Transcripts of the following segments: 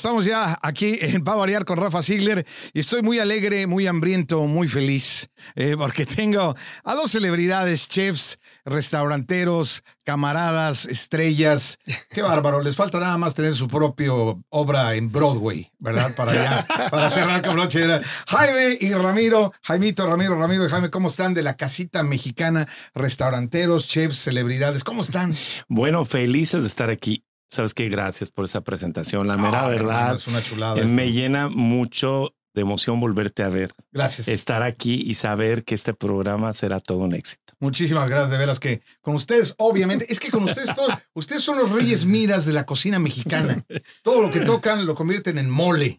Estamos ya aquí en Pa Variar con Rafa Ziegler y estoy muy alegre, muy hambriento, muy feliz eh, porque tengo a dos celebridades, chefs, restauranteros, camaradas, estrellas. Qué bárbaro, les falta nada más tener su propia obra en Broadway, ¿verdad? Para ya, para cerrar con broche. Jaime y Ramiro, Jaimito, Ramiro, Ramiro y Jaime, ¿cómo están de la casita mexicana? Restauranteros, chefs, celebridades, ¿cómo están? Bueno, felices de estar aquí. Sabes que gracias por esa presentación. La mera verdad es una chulada eh, me llena mucho de emoción volverte a ver, Gracias. estar aquí y saber que este programa será todo un éxito. Muchísimas gracias, de veras que con ustedes, obviamente, es que con ustedes todos, ustedes son los reyes midas de la cocina mexicana. Todo lo que tocan lo convierten en mole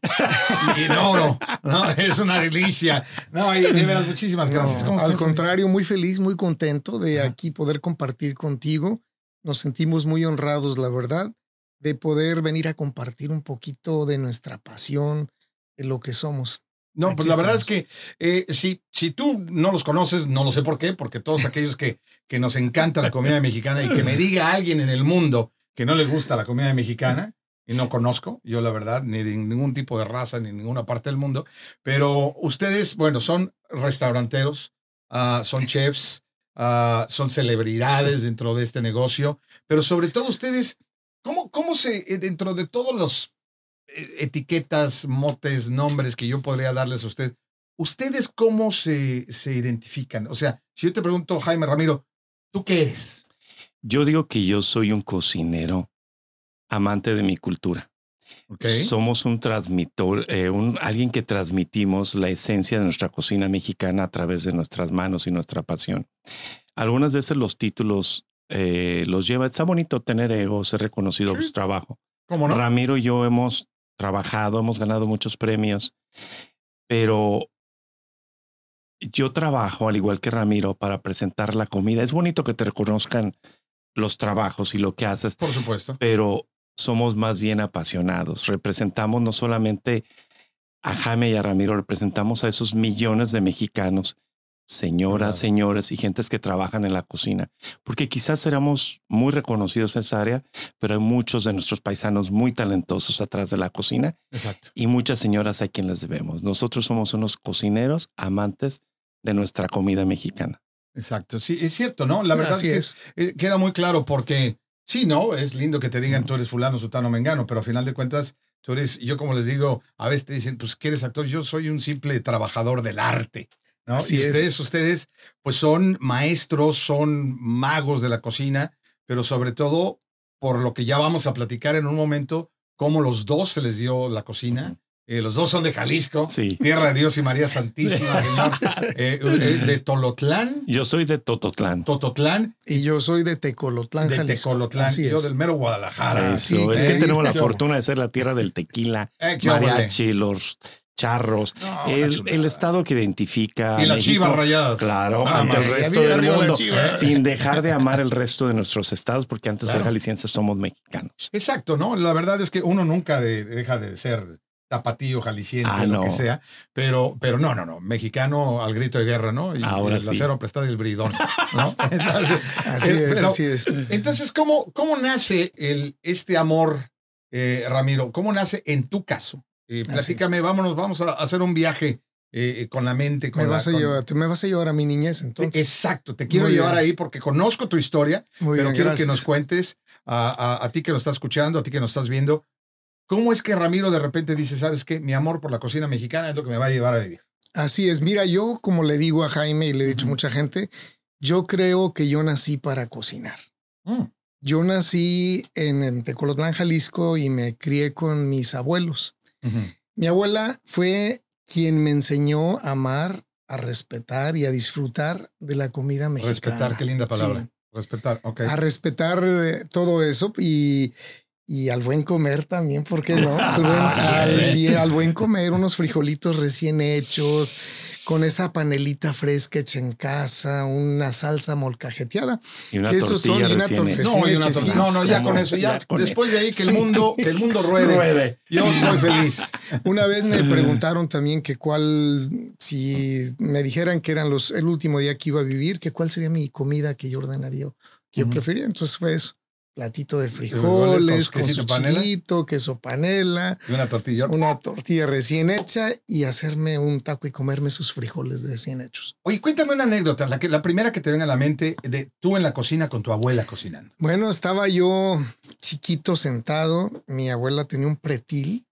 y en oro. No, es una delicia. No, y de veras, muchísimas gracias. No, ¿Cómo al contrario, muy feliz, muy contento de aquí poder compartir contigo. Nos sentimos muy honrados, la verdad, de poder venir a compartir un poquito de nuestra pasión, de lo que somos. No, Aquí pues la verdad es que eh, si, si tú no los conoces, no lo sé por qué, porque todos aquellos que, que nos encanta la comida mexicana y que me diga alguien en el mundo que no le gusta la comida mexicana, y no conozco, yo la verdad, ni de ningún tipo de raza, ni en ninguna parte del mundo, pero ustedes, bueno, son restauranteros, ah, son chefs, ah, son celebridades dentro de este negocio, pero sobre todo ustedes, ¿cómo, cómo se, eh, dentro de todos los eh, etiquetas, motes, nombres que yo podría darles a ustedes, ¿ustedes cómo se, se identifican? O sea, si yo te pregunto, Jaime Ramiro, ¿tú qué eres? Yo digo que yo soy un cocinero amante de mi cultura. Somos un transmitor, eh, un, alguien que transmitimos la esencia de nuestra cocina mexicana a través de nuestras manos y nuestra pasión. Algunas veces los títulos eh, los lleva, está bonito tener ego, ser reconocido por Sí. su trabajo. ¿Cómo no? Ramiro y yo hemos trabajado, hemos ganado muchos premios, pero yo trabajo al igual que Ramiro para presentar la comida. Es bonito que te reconozcan los trabajos y lo que haces, Por supuesto. pero somos más bien apasionados. Representamos no solamente a Jaime y a Ramiro, representamos a esos millones de mexicanos, señoras, Claro. señores y gentes que trabajan en la cocina, porque quizás seramos muy reconocidos en esa área, pero hay muchos de nuestros paisanos muy talentosos atrás de la cocina Exacto. y muchas señoras a quien les debemos. Nosotros somos unos cocineros amantes de nuestra comida mexicana. Exacto. Sí, es cierto, ¿no? La verdad Así es que eh, queda muy claro porque sí, ¿no? Es lindo que te digan tú eres fulano, sutano, mengano, pero a final de cuentas tú eres, yo como les digo, a veces te dicen, pues que eres actor, yo soy un simple trabajador del arte, ¿no? Así y es. ustedes, ustedes, pues son maestros, son magos de la cocina, pero sobre todo por lo que ya vamos a platicar en un momento, cómo los dos se les dio la cocina. Eh, los dos son de Jalisco, Sí. Tierra de Dios y María Santísima, Señor, eh, eh, de Tolotlán, Yo soy de Tototlán. Tototlán, Y yo soy de Tecolotlán, de Jalisco. Tecolotlán, Así yo es. del mero Guadalajara. Eso, sí, es que tenemos la ¿Qué fortuna de ser la tierra del tequila, Eh, mariachi, los charros, No, el, estado que identifica Y las chivas rayadas. Claro, Nada ante el resto del mundo, Chivas. sin dejar de amar el resto de nuestros estados, porque antes de Claro. ser jaliscienses somos mexicanos. Exacto, ¿no? La verdad es que uno nunca de- deja de ser tapatío, jalisciense, Ah, lo que sea, pero, pero no, no, no, mexicano al grito de guerra, ¿no? Y, Ahora el sí. acero prestado y el bridón, ¿no? Entonces, Así eh, es, pero- así es. Entonces, ¿cómo, cómo nace el, este amor, eh, Ramiro? ¿Cómo nace en tu caso? Eh, Así. platícame, vámonos, vamos a hacer un viaje eh, con la mente. Con Me la- vas, a con- llevar, te me vas a llevar a mi niñez, entonces. Exacto, te quiero Muy llevar bien. ahí porque conozco tu historia, Muy pero bien, quiero que nos cuentes a, a- a ti que nos estás escuchando, a ti que nos estás viendo, ¿cómo es que Ramiro de repente dice, sabes qué, mi amor por la cocina mexicana es lo que me va a llevar a vivir? Así es. Mira, yo, como le digo a Jaime y le he dicho a mucha gente, yo creo que yo nací para cocinar. Mm, Yo nací en, en Tecolotlán, Jalisco, y me crié con mis abuelos. Ujú. Mi abuela fue quien me enseñó a amar, a respetar y a disfrutar de la comida mexicana. Respetar, qué linda palabra. Sí, Respetar, ok. a respetar eh, todo eso y, y al buen comer también, ¿por qué no? Al buen, al- y al buen comer, unos frijolitos recién hechos, con esa panelita fresca hecha en casa, una salsa molcajeteada. Y una Que esos son, y una. No, y una no, no, ya con eso, ya, ya con después de ahí que el mundo, que el mundo ruede. Yo soy feliz. Una vez me preguntaron también que cuál, si me dijeran que eran los, el último día que iba a vivir, que cuál sería mi comida que yo ordenaría, que yo prefería. Entonces fue eso. Platito de frijoles con con quesito su panela. chilito, queso panela, Y una tortilla. una tortilla recién hecha y hacerme un taco y comerme sus frijoles recién hechos. Oye, cuéntame una anécdota, la, que, la primera que te venga a la mente de tú en la cocina con tu abuela cocinando. Bueno, estaba yo chiquito sentado, mi abuela tenía un pretil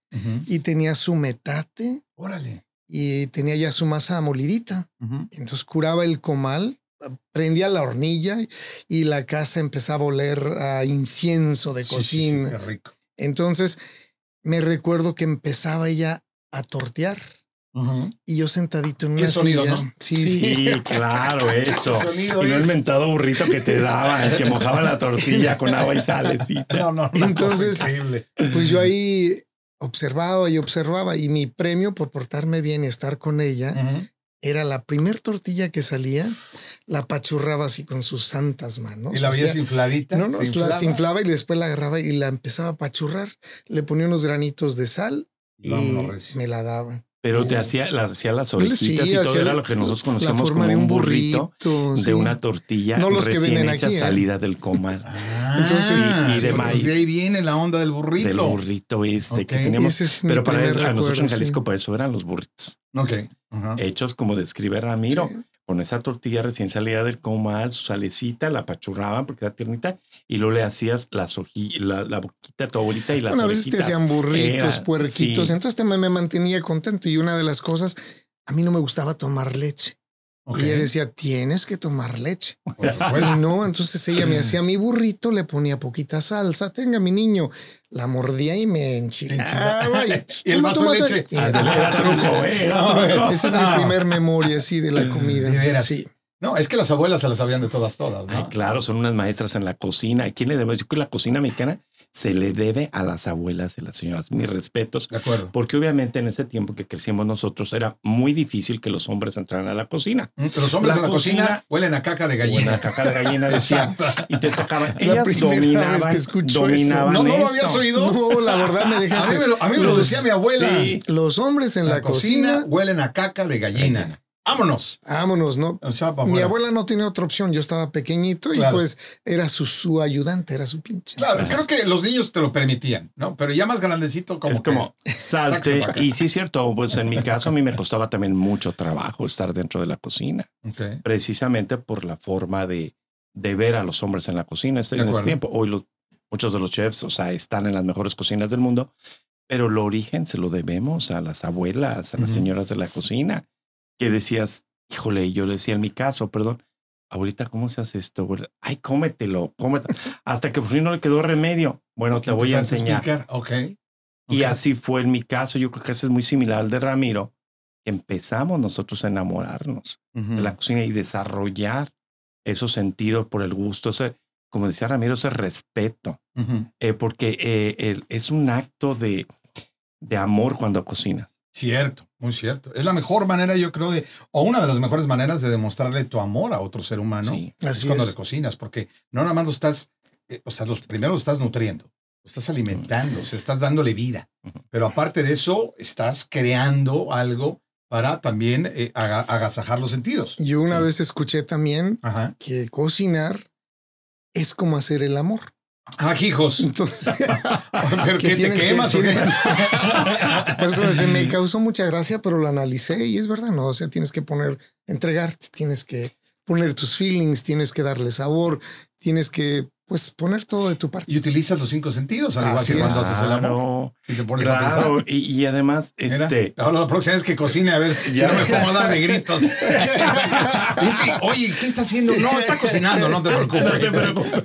y tenía su metate Órale. y tenía ya su masa molidita. Entonces curaba el comal, prendía la hornilla y la casa empezaba a oler a incienso de Sí, sí, sí, cocina. qué rico. Entonces me recuerdo que empezaba ella a tortear Ujú. y yo sentadito en Qué una sonido, silla. ¿no? Sí, sí. Sí, claro, eso. Y no el es- mentado burrito que te daba, el que mojaba la tortilla con agua y salecita. No, no, una Entonces-. Pues yo ahí observaba y observaba y mi premio por portarme bien y estar con ella Ujú. Era la primer tortilla que salía, la apachurraba así con sus santas manos. Y la veías infladita. No, no, se la inflaba. se inflaba y después la agarraba y la empezaba a apachurrar. Le ponía unos granitos de sal y Vámonos, me la daba. Pero te hacía, la- hacía las orejitas Sí, y todo era lo que nosotros forma como de un burrito, sí. de una tortilla No los que recién venden hecha aquí, ¿eh? salida del comal. Ah, Entonces, y de pues maíz. De ahí viene la onda del burrito. Del burrito este que tenemos. Es Pero para a nosotros en Jalisco, sí. por eso eran los burritos. Ok. Ajá. Hechos como describe Ramiro, Sí. con esa tortilla recién salida del comal, su salecita, la apachurraban porque era tiernita, y luego le hacías las la, la boquita a tu abuelita y las Bueno, a veces te hacían burritos, Era- puerquitos. sí. Entonces te- me, me mantenía contento. Y una de las cosas, a mí no me gustaba tomar leche. Y ella decía, tienes que tomar leche. Y no, entonces ella me hacía mi burrito, le ponía poquita salsa. Tenga mi niño. La mordía y me enchilaba. Y, Y el vaso de leche. era truco, eh, No, truco. Esa es mi No. primer memoria así de la comida. De veras. Sí. No, es que las abuelas se las sabían de todas, todas, ¿no? Ay, claro, son unas maestras en la cocina. ¿A quién le debe? Yo creo que la cocina mexicana se le debe a las abuelas de las señoras. Mis respetos. De acuerdo. Porque obviamente en ese tiempo que crecimos nosotros era muy difícil que los hombres entraran a la cocina. Mm, Los hombres La en la cocina, cocina- huelen a caca de gallina. caca de gallina decía. Y te sacaban. La Ellas vez dominaban, que escucho dominaban ¿No, no lo esto. habías oído? No, la verdad me A dejaste. mí me lo, a mí me lo decía mi abuela. Sí. Los hombres en la, cocina, huelen a caca de gallina. Vámonos. vámonos, ¿no? O sea, Mi abuela no tenía otra opción. Yo estaba pequeñito Claro. y pues era su, su ayudante, era su pinche. Claro, creo que los niños te lo permitían, ¿no? Pero ya más grandecito, como es como salte. Y sí es cierto, pues en mi caso a mí me costaba también mucho trabajo estar dentro de la cocina, que. Ok. precisamente por la forma de, de ver a los hombres en la cocina De en ese tiempo. Hoy los, muchos de los chefs, o sea, están en las mejores cocinas del mundo, pero el origen se lo debemos a las abuelas, a las Ujú. señoras de la cocina, que decías, híjole, yo le decía en mi caso, perdón, abuelita, ¿cómo se hace esto? abuela? Ay, cómetelo, cómetelo. Hasta que por fin no le quedó remedio. Bueno, te voy a enseñar. explicar. Ok. Y así fue en mi caso. Yo creo que ese es muy similar al de Ramiro. Empezamos nosotros a enamorarnos Ujú. de la cocina y desarrollar esos sentidos por el gusto, ese, como decía Ramiro, ese respeto, Ujú. eh, porque eh, el- es un acto de, de amor cuando cocinas. Cierto, muy cierto. Es la mejor manera, yo creo, de, o una de las mejores maneras de demostrarle tu amor a otro ser humano. Sí. es cuando es. le cocinas, porque no nada más lo estás, eh, o sea, los primero lo estás nutriendo, lo estás alimentando, o sea, estás dándole vida. Pero aparte de eso, estás creando algo para también eh, aga- agasajar los sentidos. Yo una Sí. vez escuché también Ajá. que cocinar es como hacer el amor. Ah, hijos. Entonces, ¿Pero qué te que- quemas por eso se me causó mucha gracia, pero lo analicé y es verdad, ¿no? O sea, tienes que poner, entregarte, tienes que poner tus feelings, tienes que darle sabor, tienes que, pues, poner todo de tu parte. Y utilizas los cinco sentidos, al igual Así que es. cuando haces el amor. Claro, Si te pones a claro. pensar. Y, y además, Mira, este, ahora la próxima vez que cocine, a ver, si Ya. no me pongo a dar de gritos. ¿Viste? Oye, ¿qué está haciendo? No, está cocinando, no te preocupes. No te preocupes.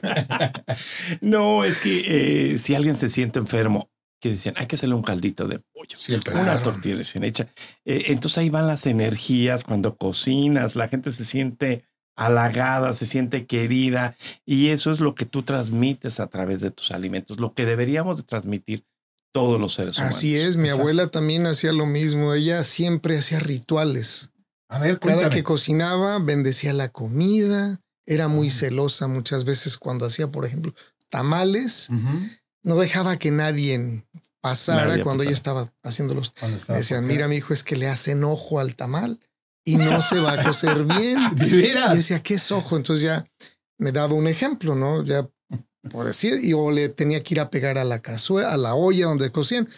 No, es que eh, si alguien se siente enfermo, que decían, hay que hacerle un caldito de pollo. Siempre. Una Claro. tortilla recién hecha. Eh, entonces ahí van las energías cuando cocinas, la gente se siente halagada, se siente querida y eso es lo que tú transmites a través de tus alimentos, lo que deberíamos de transmitir todos los seres humanos. Así es, mi Exacto. abuela también hacía lo mismo, ella siempre hacía rituales. A ver, Cada que cocinaba, bendecía la comida, era muy Ah. celosa muchas veces cuando hacía, por ejemplo, tamales, no dejaba que nadie pasara Nadie cuando ella estaba haciendo los Cuando Me estaba decían, mira, mi hijo, es que le hacen ojo al tamal y no se va a cocer bien. ¿De Y decía, ¿qué es ojo? Entonces ya me daba un ejemplo, ¿no? Ya por decir, y o le tenía que ir a pegar a la cazuela, a la olla donde cocían,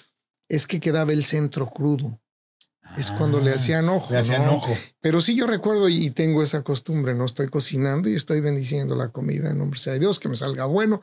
es que quedaba el centro crudo. Es cuando le Ah, hacían ojo. Le hacían ¿no? ojo. Pero sí yo recuerdo y tengo esa costumbre, ¿no? Estoy cocinando y estoy bendiciendo la comida en nombre de Dios, que me salga bueno.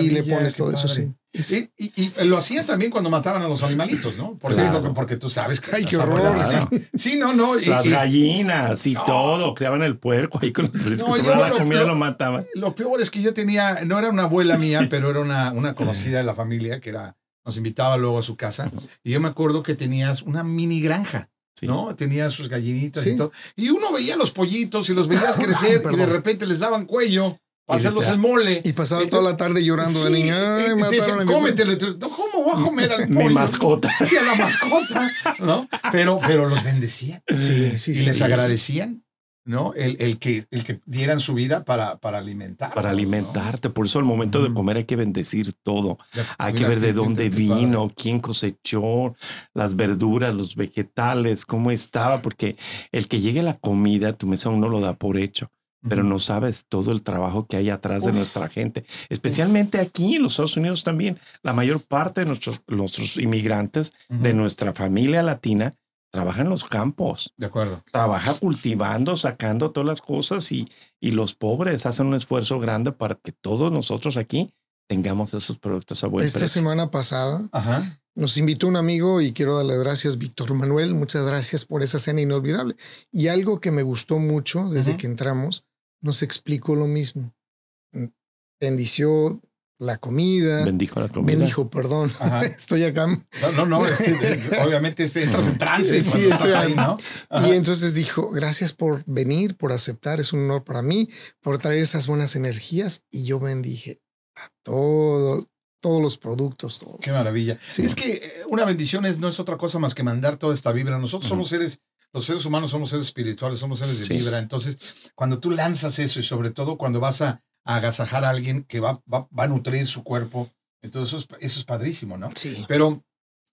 Y le pones todo eso, sí. Y, y- y lo hacían también cuando mataban a los animalitos, ¿no? Porque, Claro. porque tú sabes que. Ay, qué las horror, sí. Sí, no, no. y- Las gallinas y No. todo, criaban el puerco ahí con los que No, la lo comida peor- lo mataban. Lo peor es que yo tenía, no era una abuela mía, pero era una, una conocida de la familia que era, nos invitaba luego a su casa. Y yo me acuerdo que tenías una mini granja, Sí. ¿no? Tenía sus gallinitas Sí. y todo. Y uno veía los pollitos y los veías crecer y de repente les daban cuello para hacerlos el mole. Y pasabas Esto- toda la tarde llorando de Sí, niña. y- Ay, y te mataron decían, mi cómetelo. No, ¿Cómo va a comer al Mi pollo? mascota. Sí, a la mascota, ¿no? Pero, pero los bendecían Sí, sí, y sí. les sí. agradecían, ¿no? El, el, que, el que dieran su vida para, para alimentar. Para alimentarte. Por eso al momento de comer hay que bendecir todo. Hay que ver de dónde vino, quién cosechó, las verduras, los vegetales, cómo estaba, porque el que llegue la comida a tu mesa uno lo da por hecho, pero no sabes todo el trabajo que hay atrás de nuestra gente, especialmente aquí en los Estados Unidos también. La mayor parte de nuestros, nuestros inmigrantes de nuestra familia latina trabajan en los campos, De acuerdo. trabaja cultivando, sacando todas las cosas y, y los pobres hacen un esfuerzo grande para que todos nosotros aquí tengamos esos productos a buen Esta precio. semana pasada Ajá. nos invitó un amigo y quiero darle gracias, Víctor Manuel. Muchas gracias por esa cena inolvidable. Y algo que me gustó mucho desde que entramos, nos explicó lo mismo. Bendició la comida. Bendijo la comida. Bendijo, perdón. Ajá. Estoy acá. No, no, no, es que, obviamente entras en trance Sí, cuando estás estoy ahí, ¿no? Ajá. Y entonces dijo, gracias por venir, por aceptar, es un honor para mí, por traer esas buenas energías. Y yo bendije a todo, todos los productos. Todo. Qué maravilla. Sí. Es que eh, una bendición es, no es otra cosa más que mandar toda esta vibra. Nosotros somos seres, los seres humanos somos seres espirituales, somos seres de Sí. vibra. Entonces, cuando tú lanzas eso y sobre todo cuando vas a, a agasajar a alguien que va, va, va a nutrir su cuerpo, entonces eso es, eso es padrísimo, ¿no? Sí. Pero,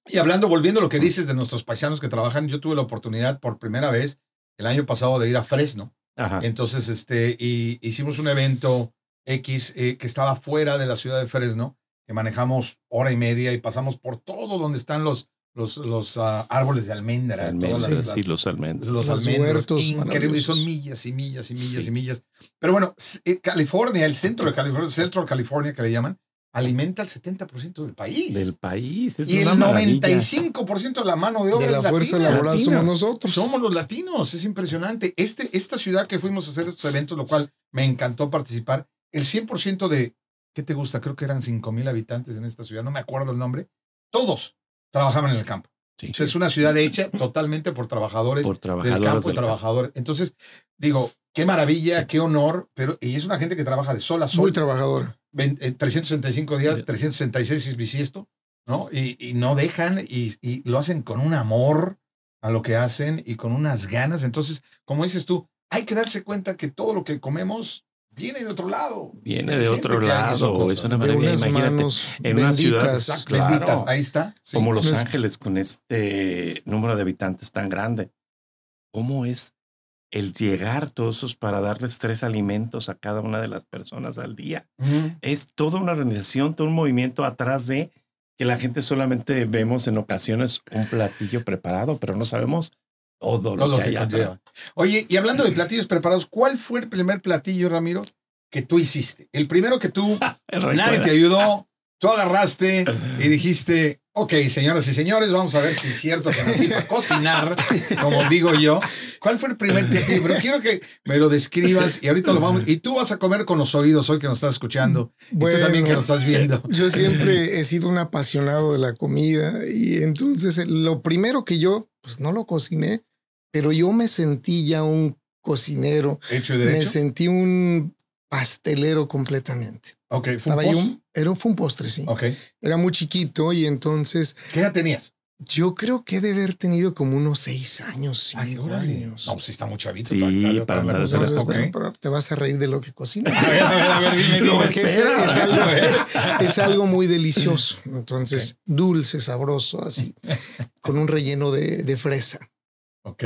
y hablando, volviendo a lo que dices de nuestros paisanos que trabajan, yo tuve la oportunidad por primera vez el año pasado de ir a Fresno. Ajá. Entonces, este, y hicimos un evento X eh, que estaba fuera de la ciudad de Fresno, que manejamos hora y media y pasamos por todo donde están los, los, los ah, árboles de almendra, Almendras, todas las- sí, las- los almendros. los Los almendros. huertos Increíble, son millas y millas y millas Sí. y millas. Pero bueno, eh, California, el centro de California, Central California que le llaman, alimenta el 70% del país. Del país. Es y el una maravilla. 95% de la mano de obra De la es fuerza latina. laboral Latina. somos nosotros. Somos los latinos, es impresionante. Este, esta ciudad que fuimos a hacer estos eventos, lo cual me encantó participar, el 100% de, ¿qué te gusta? Creo que eran 5 mil habitantes en esta ciudad, no me acuerdo el nombre, todos trabajaban en el campo. Sí. O sea, es una ciudad hecha totalmente por trabajadores Por del trabajadores campo y del campo. trabajadores. Entonces, digo, qué maravilla, qué honor, pero y es una gente que trabaja de sol a Muy sol, trabajadora. ven- eh, 365 días, Sí. 366 es bisiesto, ¿no? Y, y no dejan y, y lo hacen con un amor a lo que hacen y con unas ganas. Entonces, como dices tú, hay que darse cuenta que todo lo que comemos viene de otro lado. Viene de otro lado. Es una De maravilla. unas Imagínate. manos en una ciudad, benditas. exacto. Benditas, Claro. ahí está. Sí. Como Los No es- Ángeles con este número de habitantes tan grande. ¿Cómo es el llegar todos esos para darles tres alimentos a cada una de las personas al día? Es toda una organización, todo un movimiento atrás de que la gente solamente vemos en ocasiones un platillo preparado, pero no sabemos todo lo Todo lo que que hay conlleva. atrás. Oye, y hablando de platillos preparados, ¿cuál fue el primer platillo, Ramiro, que tú hiciste? El primero que tú, nadie te ayudó, tú agarraste y dijiste, ok, señoras y señores, vamos a ver si es cierto que nací para cocinar, como digo yo. ¿Cuál fue el primer platillo? Pero quiero que me lo describas y ahorita lo vamos. Y tú vas a comer con los oídos hoy que nos estás escuchando. y tú también que nos estás viendo. Yo siempre he sido un apasionado de la comida y entonces eh, lo primero que yo, pues no lo cociné, pero yo me sentí ya un cocinero, Hecho y me derecho. sentí un pastelero completamente. Ok, fue Estaba un ahí post. un, era un, fue un postre, sí. Ok. Era muy chiquito y entonces ¿Qué edad tenías? yo creo que he de haber tenido como unos seis años, Ay, cinco órale. años. No, pues sí está muy chavito. Sí, para, para la a hacer Entonces, cosa. bueno, Ok. pero te vas a reír de lo que cocino. A ver, a ver, a ver, dime, Lo dime. Porque es, algo, es algo muy delicioso. Entonces, dulce, sabroso, así, con un relleno de, de fresa. Ok.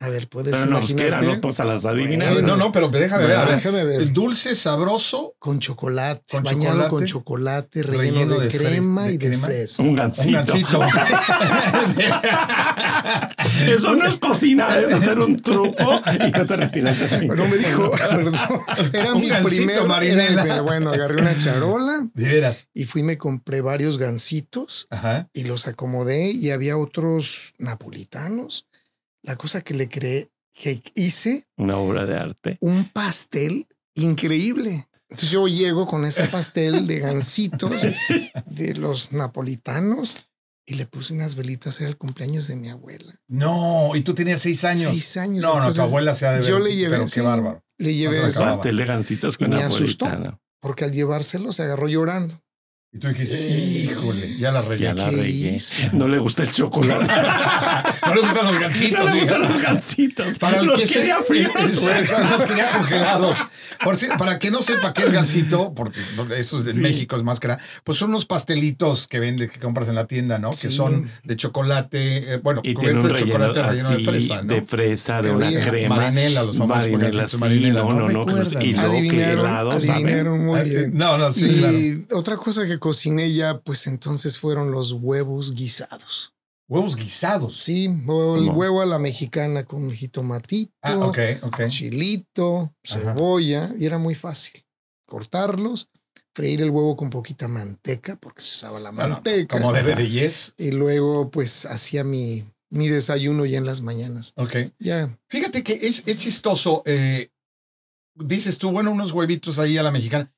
A ver, puedes Pero no, pues que imaginarte. eran, no, pues a las adivinas. Eh, no, no, pero déjame ver. A ver. Déjame ver. El dulce, sabroso, Con chocolate, Con bañado chocolate, con chocolate, relleno, relleno de, de crema de y de crema. fresa. Un gansito. un gansito. Eso no es cocinar, es hacer un truco y que te retiras. Pero me dijo, perdón, era Un mi gansito, primer Marinela. era- bueno, agarré una charola De veras. y fui y me compré varios gansitos Ajá. y los acomodé y había otros napolitanos. La cosa que le creé, que hice Una obra de arte. un pastel increíble. Entonces yo llego con ese pastel de gansitos de los napolitanos y le puse unas velitas. Era el cumpleaños de mi abuela. No, y tú tenías seis años. Seis años. no, no, tu abuela se ha de ver. Yo le llevé. Pero sí, qué bárbaro. Le llevé eso. Pastel de gancitos Y con me asustó. Porque al llevárselo se agarró llorando. Y tú dijiste, híjole, ya la regué. Ya la ¿Qué regué. No le gusta el chocolate. No le gustan los gansitos. no le gustan los gancitos. Para el los que se- quería fríos. los quería congelados. Por si- para que no sepa qué es gansito, porque eso es de Sí. México es más que nada, pues son unos pastelitos que vende, que compras en la tienda, ¿no? Sí. Que son de chocolate, eh, bueno, Y de relleno chocolate relleno así de fresa, ¿no? de fresa, de una crema. Marinela, los famosos Marinela, sí, Marinela, no, no, no. recuerdan. y luego que Adivinaron, helado, ¿saben? muy Eh, bien. No, no, sí, y claro. otra cosa que cociné ya, pues entonces fueron los huevos guisados. Huevos guisados. Sí, o el huevo a la mexicana con jitomatito, Ah, ok, ok. chilito, Ajá. cebolla, y era muy fácil. Cortarlos, freír el huevo con poquita manteca, porque se usaba la Bueno, manteca. Como debe de yes. Y luego, pues, hacía mi, mi desayuno ya en las mañanas. Ok. Ya, Fíjate que es, es chistoso. eh, dices tú, bueno, unos huevitos ahí a la mexicana.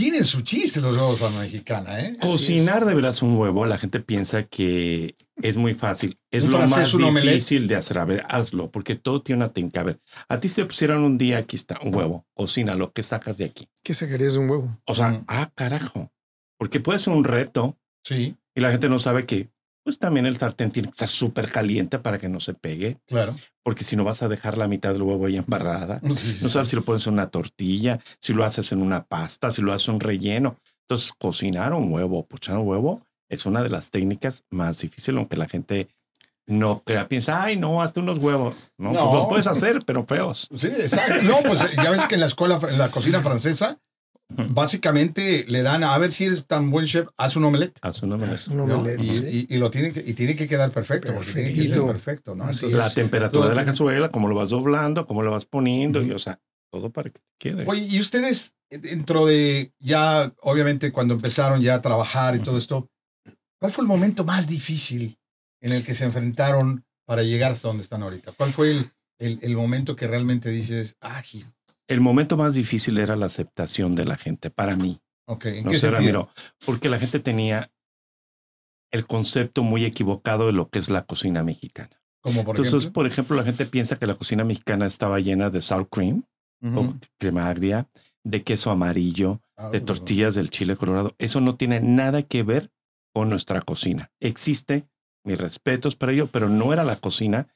Tienen su chiste los huevos a la mexicana, ¿eh? Cocinar de veras un huevo, la gente piensa que es muy fácil. Es lo más omelette. difícil de hacer. A ver, hazlo, porque todo tiene una técnica. A ver, a ti si te pusieran un día, aquí está, un huevo, cocina lo que sacas de aquí. ¿qué sacarías de un huevo? O sea, Mm. ah, carajo. Porque puede ser un reto Sí, y la gente no sabe que, pues también el sartén tiene que estar súper caliente para que no se pegue, claro. porque si no vas a dejar la mitad del huevo ahí embarrada. Sí, sí, No sabes si lo pones en una tortilla, si lo haces en una pasta, si lo haces un relleno. Entonces, cocinar un huevo, pochar un huevo, es una de las técnicas más difíciles, aunque la gente no crea, piensa, ay, no, hazte unos huevos. No, No. pues los puedes hacer, pero feos. Sí, exacto. No, pues ya ves que en la escuela, en la cocina francesa, básicamente le dan a, a ver si eres tan buen chef, haz un omelette. Haz un omelette. Un ¿no? omelette, Y, sí. y- y lo tiene que, y tiene que quedar perfecto, porque tiene que ser perfecto, ¿no? Entonces, La temperatura de la cazuela, cómo lo vas doblando, cómo lo vas poniendo, y Ujú. o sea, todo para que quede. Oye, y ustedes, eh, dentro de ya, obviamente, cuando empezaron ya a trabajar y todo esto, ¿cuál fue el momento más difícil en el que se enfrentaron para llegar hasta donde están ahorita? ¿Cuál fue el, el- el momento que realmente dices, ah, ji- El momento más difícil era la aceptación de la gente, para mí. ok, ¿en No qué sé? Ramiro, porque la gente tenía el concepto muy equivocado de lo que es la cocina mexicana. Como por Entonces, ejemplo. por ejemplo, la gente piensa que la cocina mexicana estaba llena de sour cream o crema agria, de queso amarillo, Ah, de tortillas del chile colorado. Eso no tiene nada que ver con nuestra cocina. Existe, mis respetos para ello, pero no era la cocina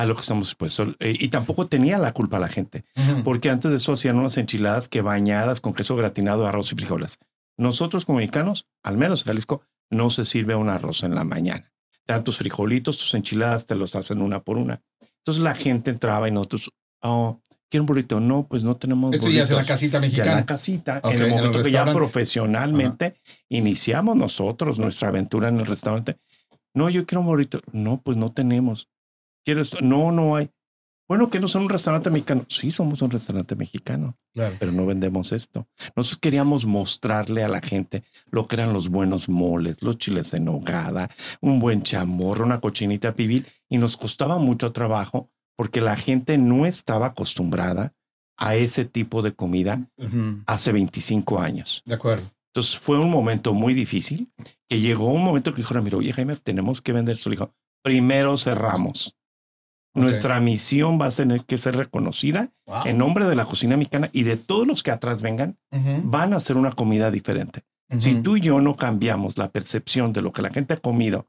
a lo que estamos expuestos. Eh, y tampoco tenía la culpa la gente, porque antes de eso hacían unas enchiladas que bañadas con queso gratinado, arroz y frijoles. Nosotros como mexicanos, al menos en Jalisco, no se sirve un arroz en la mañana. Te dan tus frijolitos, tus enchiladas, te los hacen una por una. Entonces la gente entraba y nosotros, oh, ¿quieren burrito? No, pues no tenemos Esto ya es la casita Ya en mexicana. la casita, Ok, en el momento que ya profesionalmente iniciamos nosotros nuestra aventura en el restaurante. No, yo quiero un burrito. No, pues no tenemos. ¿Quiero esto? No, no hay. Bueno, que no son un restaurante mexicano. Sí, somos un restaurante mexicano, Claro. pero no vendemos esto. Nosotros queríamos mostrarle a la gente lo que eran los buenos moles, los chiles de nogada, un buen chamorro, una cochinita pibil, y nos costaba mucho trabajo porque la gente no estaba acostumbrada a ese tipo de comida hace 25 años. De acuerdo. Entonces fue un momento muy difícil que llegó un momento que dijo, Ramiro, oye Jaime, tenemos que vender. Solo dijo, primero cerramos. Nuestra misión va a tener que ser reconocida Wow. en nombre de la cocina mexicana y de todos los que atrás vengan, van a hacer una comida diferente. Si Ujú. tú y yo no cambiamos la percepción de lo que la gente ha comido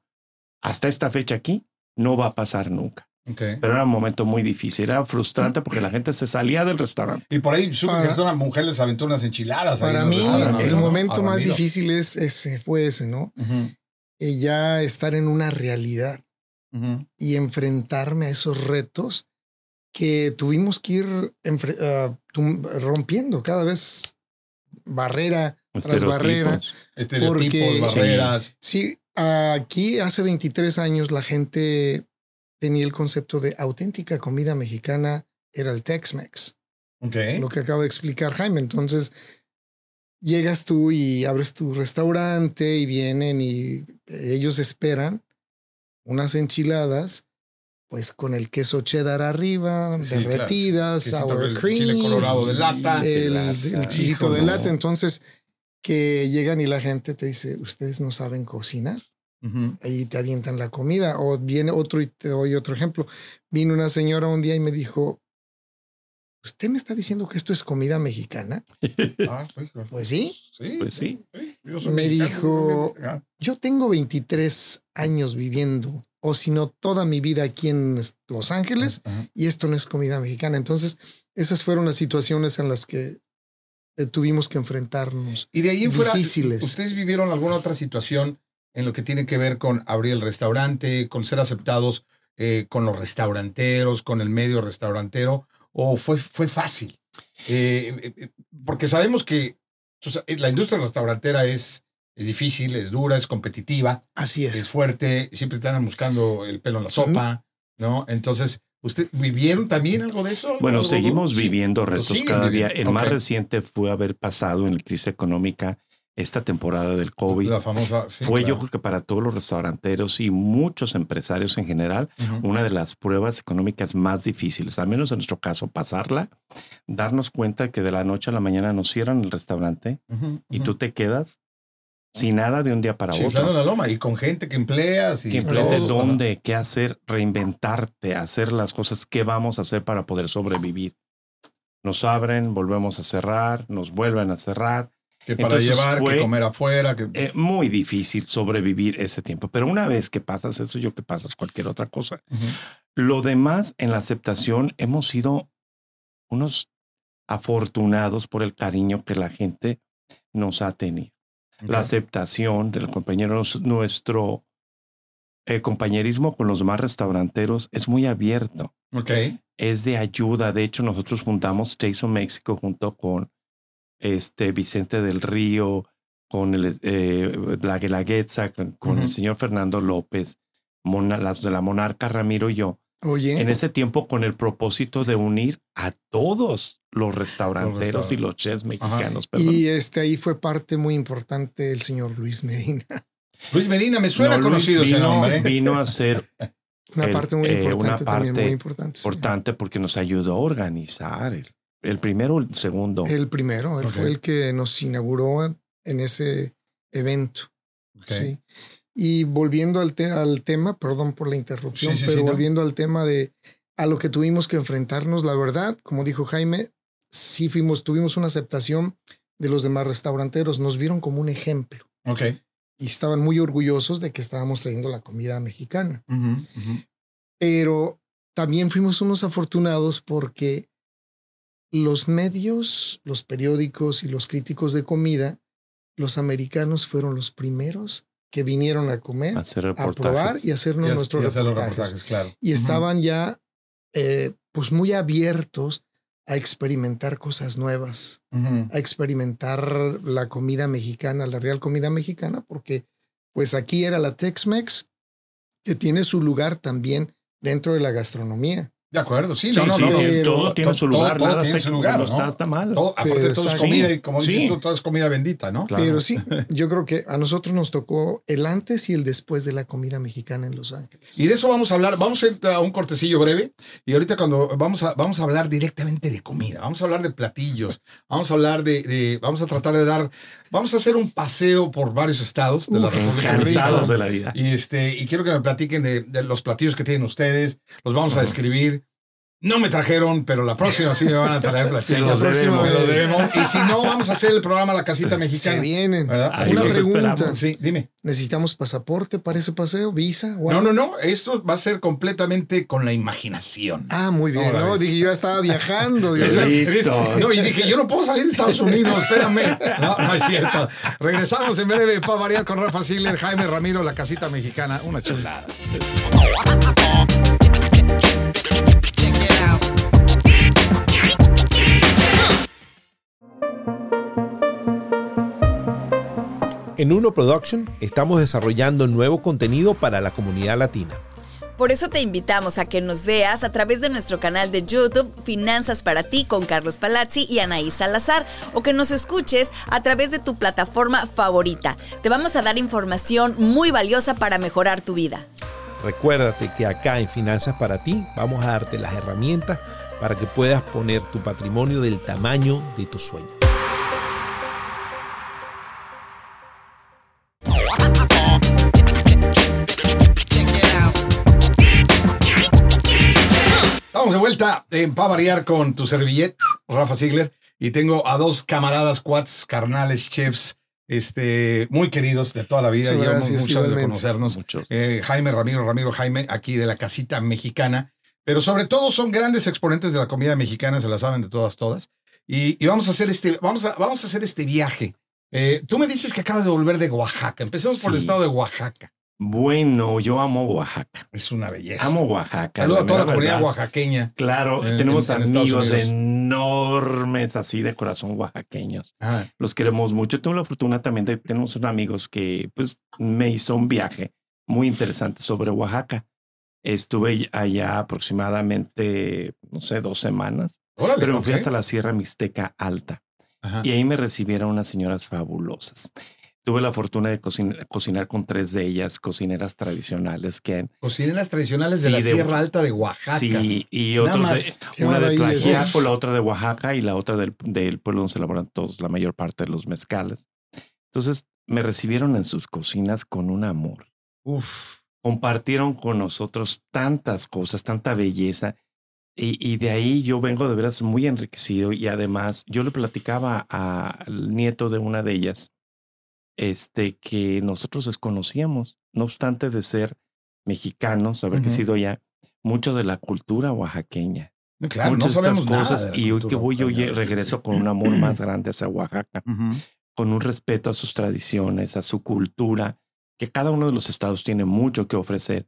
hasta esta fecha aquí, no va a pasar nunca. Pero era un momento muy difícil, era frustrante porque la gente se salía del restaurante. Y por ahí supe Para- que una mujer les aventó unas enchiladas. Para mí, el ¿no? momento más difícil es ese, fue ese, ¿no? Ujú, Eh, ya estar en una realidad y enfrentarme a esos retos que tuvimos que ir ah, rompiendo cada vez barrera tras barrera. Porque- barreras. Sí, aquí hace 23 años la gente tenía el concepto de auténtica comida mexicana, era el Tex-Mex, Ok. lo que acaba de explicar Jaime. Entonces, llegas tú y abres tu restaurante y vienen y ellos esperan unas enchiladas, pues con el queso cheddar arriba, Sí, claro. derretidas, Quesito, sour el cream, chile colorado de lata. el, el chilito Hijo, de no. lata. Entonces, que llegan y la gente te dice, ustedes no saben cocinar. Ujú. Ahí te avientan la comida. O viene otro y te doy otro ejemplo. Vino una señora un día y me dijo, ¿usted me está diciendo que esto es comida mexicana? Ah, sí, claro. Pues sí. Sí, Pues sí. Yo soy Me mexicano, dijo- yo tengo 23 años viviendo, o si no, toda mi vida aquí en Los Ángeles, y esto no es comida mexicana. Entonces, esas fueron las situaciones en las que eh, tuvimos que enfrentarnos. Y de ahí en fuera, Difíciles. ¿ustedes vivieron alguna otra situación en lo que tiene que ver con abrir el restaurante, con ser aceptados eh, con los restauranteros, con el medio restaurantero? ¿O fue, fue fácil? Eh, eh, eh, porque sabemos que la industria restaurantera es, es difícil, es dura, es competitiva, Así es es. fuerte, siempre te andan buscando el pelo en la sopa, ¿no? Entonces, ¿usted vivieron también algo de eso? Bueno, ¿Algo- seguimos viviendo retos cada día. El más reciente fue haber pasado en la crisis económica esta temporada del COVID. La famosa. sí, fue yo claro. creo que para todos los restauranteros y muchos empresarios en general, Ujú. una de las pruebas económicas más difíciles, al menos en nuestro caso, pasarla, darnos cuenta que de la noche a la mañana nos cierran el restaurante Ujú, y ujú. tú te quedas sin nada de un día para Chiflando otro. la loma y con gente que empleas. Y Que todo. dónde, qué hacer, reinventarte, hacer las cosas que vamos a hacer para poder sobrevivir. Nos abren, volvemos a cerrar, nos vuelven a cerrar. Que para Entonces llevar, fue- que comer afuera. Que... Es muy difícil sobrevivir ese tiempo, pero una vez que pasas eso, yo que pasas cualquier otra cosa. Lo demás en la aceptación hemos sido unos afortunados por el cariño que la gente nos ha tenido. La aceptación del compañero, nuestro eh, compañerismo con los demás restauranteros es muy abierto, Ok. es de ayuda. De hecho, nosotros fundamos of México junto con este Vicente del Río, con el, eh, la Guelaguetza, con, con el señor Fernando López, Mona- las de la Monarca Ramiro y yo Oye, en ese tiempo con el propósito de unir a todos los restauranteros y los chefs mexicanos. y este ahí fue parte muy importante el señor Luis Medina. Luis Medina, me suena No, Luis conocido ese vino, nombre. vino a ser Una El- parte muy eh, importante una también, parte muy importante. sí. importante porque nos ayudó a organizar el, el primero o el segundo. El primero, él fue el que nos inauguró en ese evento. Sí. Y volviendo al, te- al tema, perdón por la interrupción, Sí, sí, pero no. volviendo al tema de a lo que tuvimos que enfrentarnos, la verdad, como dijo Jaime, sí fuimos, tuvimos una aceptación de los demás restauranteros, nos vieron como un ejemplo Ok. y estaban muy orgullosos de que estábamos trayendo la comida mexicana. Pero también fuimos unos afortunados porque los medios, los periódicos y los críticos de comida, los americanos fueron los primeros que vinieron a comer, hacer a probar y hacernos Y nuestros y hacer los reportajes. reportajes, claro. Y estaban ya eh, pues muy abiertos a experimentar cosas nuevas, a experimentar la comida mexicana, la real comida mexicana, porque pues aquí era la Tex-Mex, que tiene su lugar también dentro de la gastronomía. De acuerdo, sí, Sí, no, no, sí, no. pero todo tiene su lugar, todo nada tiene está, su lugar, no ¿no? está, está mal. Todo- aparte, Pero todo es comida y como dices Sí. tú, todo es comida bendita, ¿no? Claro. Pero sí, yo creo que a nosotros nos tocó el antes y el después de la comida mexicana en Los Ángeles. Y de eso vamos a hablar, vamos a ir a un cortecillo breve y ahorita cuando vamos a, vamos a hablar directamente de comida, vamos a hablar de platillos, vamos a hablar de, de- vamos a tratar de dar, vamos a hacer un paseo por varios estados de la Uf, República de la vida. Y, este, y quiero que me platiquen de, de los platillos que tienen ustedes, los vamos a describir. No me trajeron, pero la próxima sí me van a traer platillos. los La próxima. Me lo debemos. Y si no, vamos a hacer el programa La Casita Se Mexicana. vienen. ¿Verdad? Así Una pregunta. esperamos. Sí, dime. ¿Necesitamos pasaporte para ese paseo? ¿Visa? No, no, no. Esto va a ser completamente con la imaginación. Ah, muy bien. ¿Cómo la No, dije, yo ya estaba viajando. Listo. No, y dije, yo no puedo salir de Estados Unidos, espérame. No, no es cierto. Regresamos en breve para variar con Rafa Ziegler, Jaime Ramiro, La Casita Mexicana. Una chulada. En Uno Production estamos desarrollando nuevo contenido para la comunidad latina. Por eso te invitamos a que nos veas a través de nuestro canal de YouTube Finanzas para ti con Carlos Palazzi y Anaí Salazar o que nos escuches a través de tu plataforma favorita. Te vamos a dar información muy valiosa para mejorar tu vida. Recuérdate que acá en Finanzas para ti vamos a darte las herramientas para que puedas poner tu patrimonio del tamaño de tu sueño. Estamos de vuelta en Pa Variar con tu servillet, Rafa Ziegler, y tengo a dos camaradas, cuates, carnales, chefs, este, muy queridos de toda la vida, Muchas llevamos gracias, muchos años de conocernos. Muchos. Eh, Jaime Ramiro, Ramiro Jaime, aquí de la casita mexicana, pero sobre todo son grandes exponentes de la comida mexicana, se la saben de todas, todas. Y, y vamos a hacer este, vamos a, vamos a hacer este viaje. Eh, tú me dices que acabas de volver de Oaxaca. Empecemos por el estado de Oaxaca. Bueno, yo amo Oaxaca. Es una belleza. Amo Oaxaca. Saludos a toda la comunidad verdad. oaxaqueña. Claro, en- tenemos en- en Estados amigos enormes así de corazón oaxaqueños. Ah, Los queremos mucho. Tengo la fortuna también de tenemos unos amigos que pues me hizo un viaje muy interesante sobre Oaxaca. Estuve allá aproximadamente, no sé, dos semanas, órale, pero me fui hasta la Sierra Mixteca Alta Ajá. y ahí me recibieron unas señoras fabulosas. Tuve la fortuna de cocin- cocinar con tres de ellas, cocineras tradicionales que Cocineras tradicionales de Sí, la de- Sierra Alta de Oaxaca. Sí, y de-. Qué una de. Tlaxiaco, la otra de Oaxaca y la otra del, del pueblo donde se elaboran todos, la mayor parte de los mezcales. Entonces me recibieron en sus cocinas con un amor. Uf. Compartieron con nosotros tantas cosas, tanta belleza. Y, y de ahí yo vengo de veras muy enriquecido y además yo le platicaba a- al nieto de una de ellas este, que nosotros desconocíamos, no obstante de ser mexicanos, haber Ujú. crecido allá, mucho de la cultura oaxaqueña no muchas de estas cosas de y hoy que voy yo regreso con un amor más grande hacia Oaxaca, con un respeto a sus tradiciones, a su cultura, que cada uno de los estados tiene mucho que ofrecer,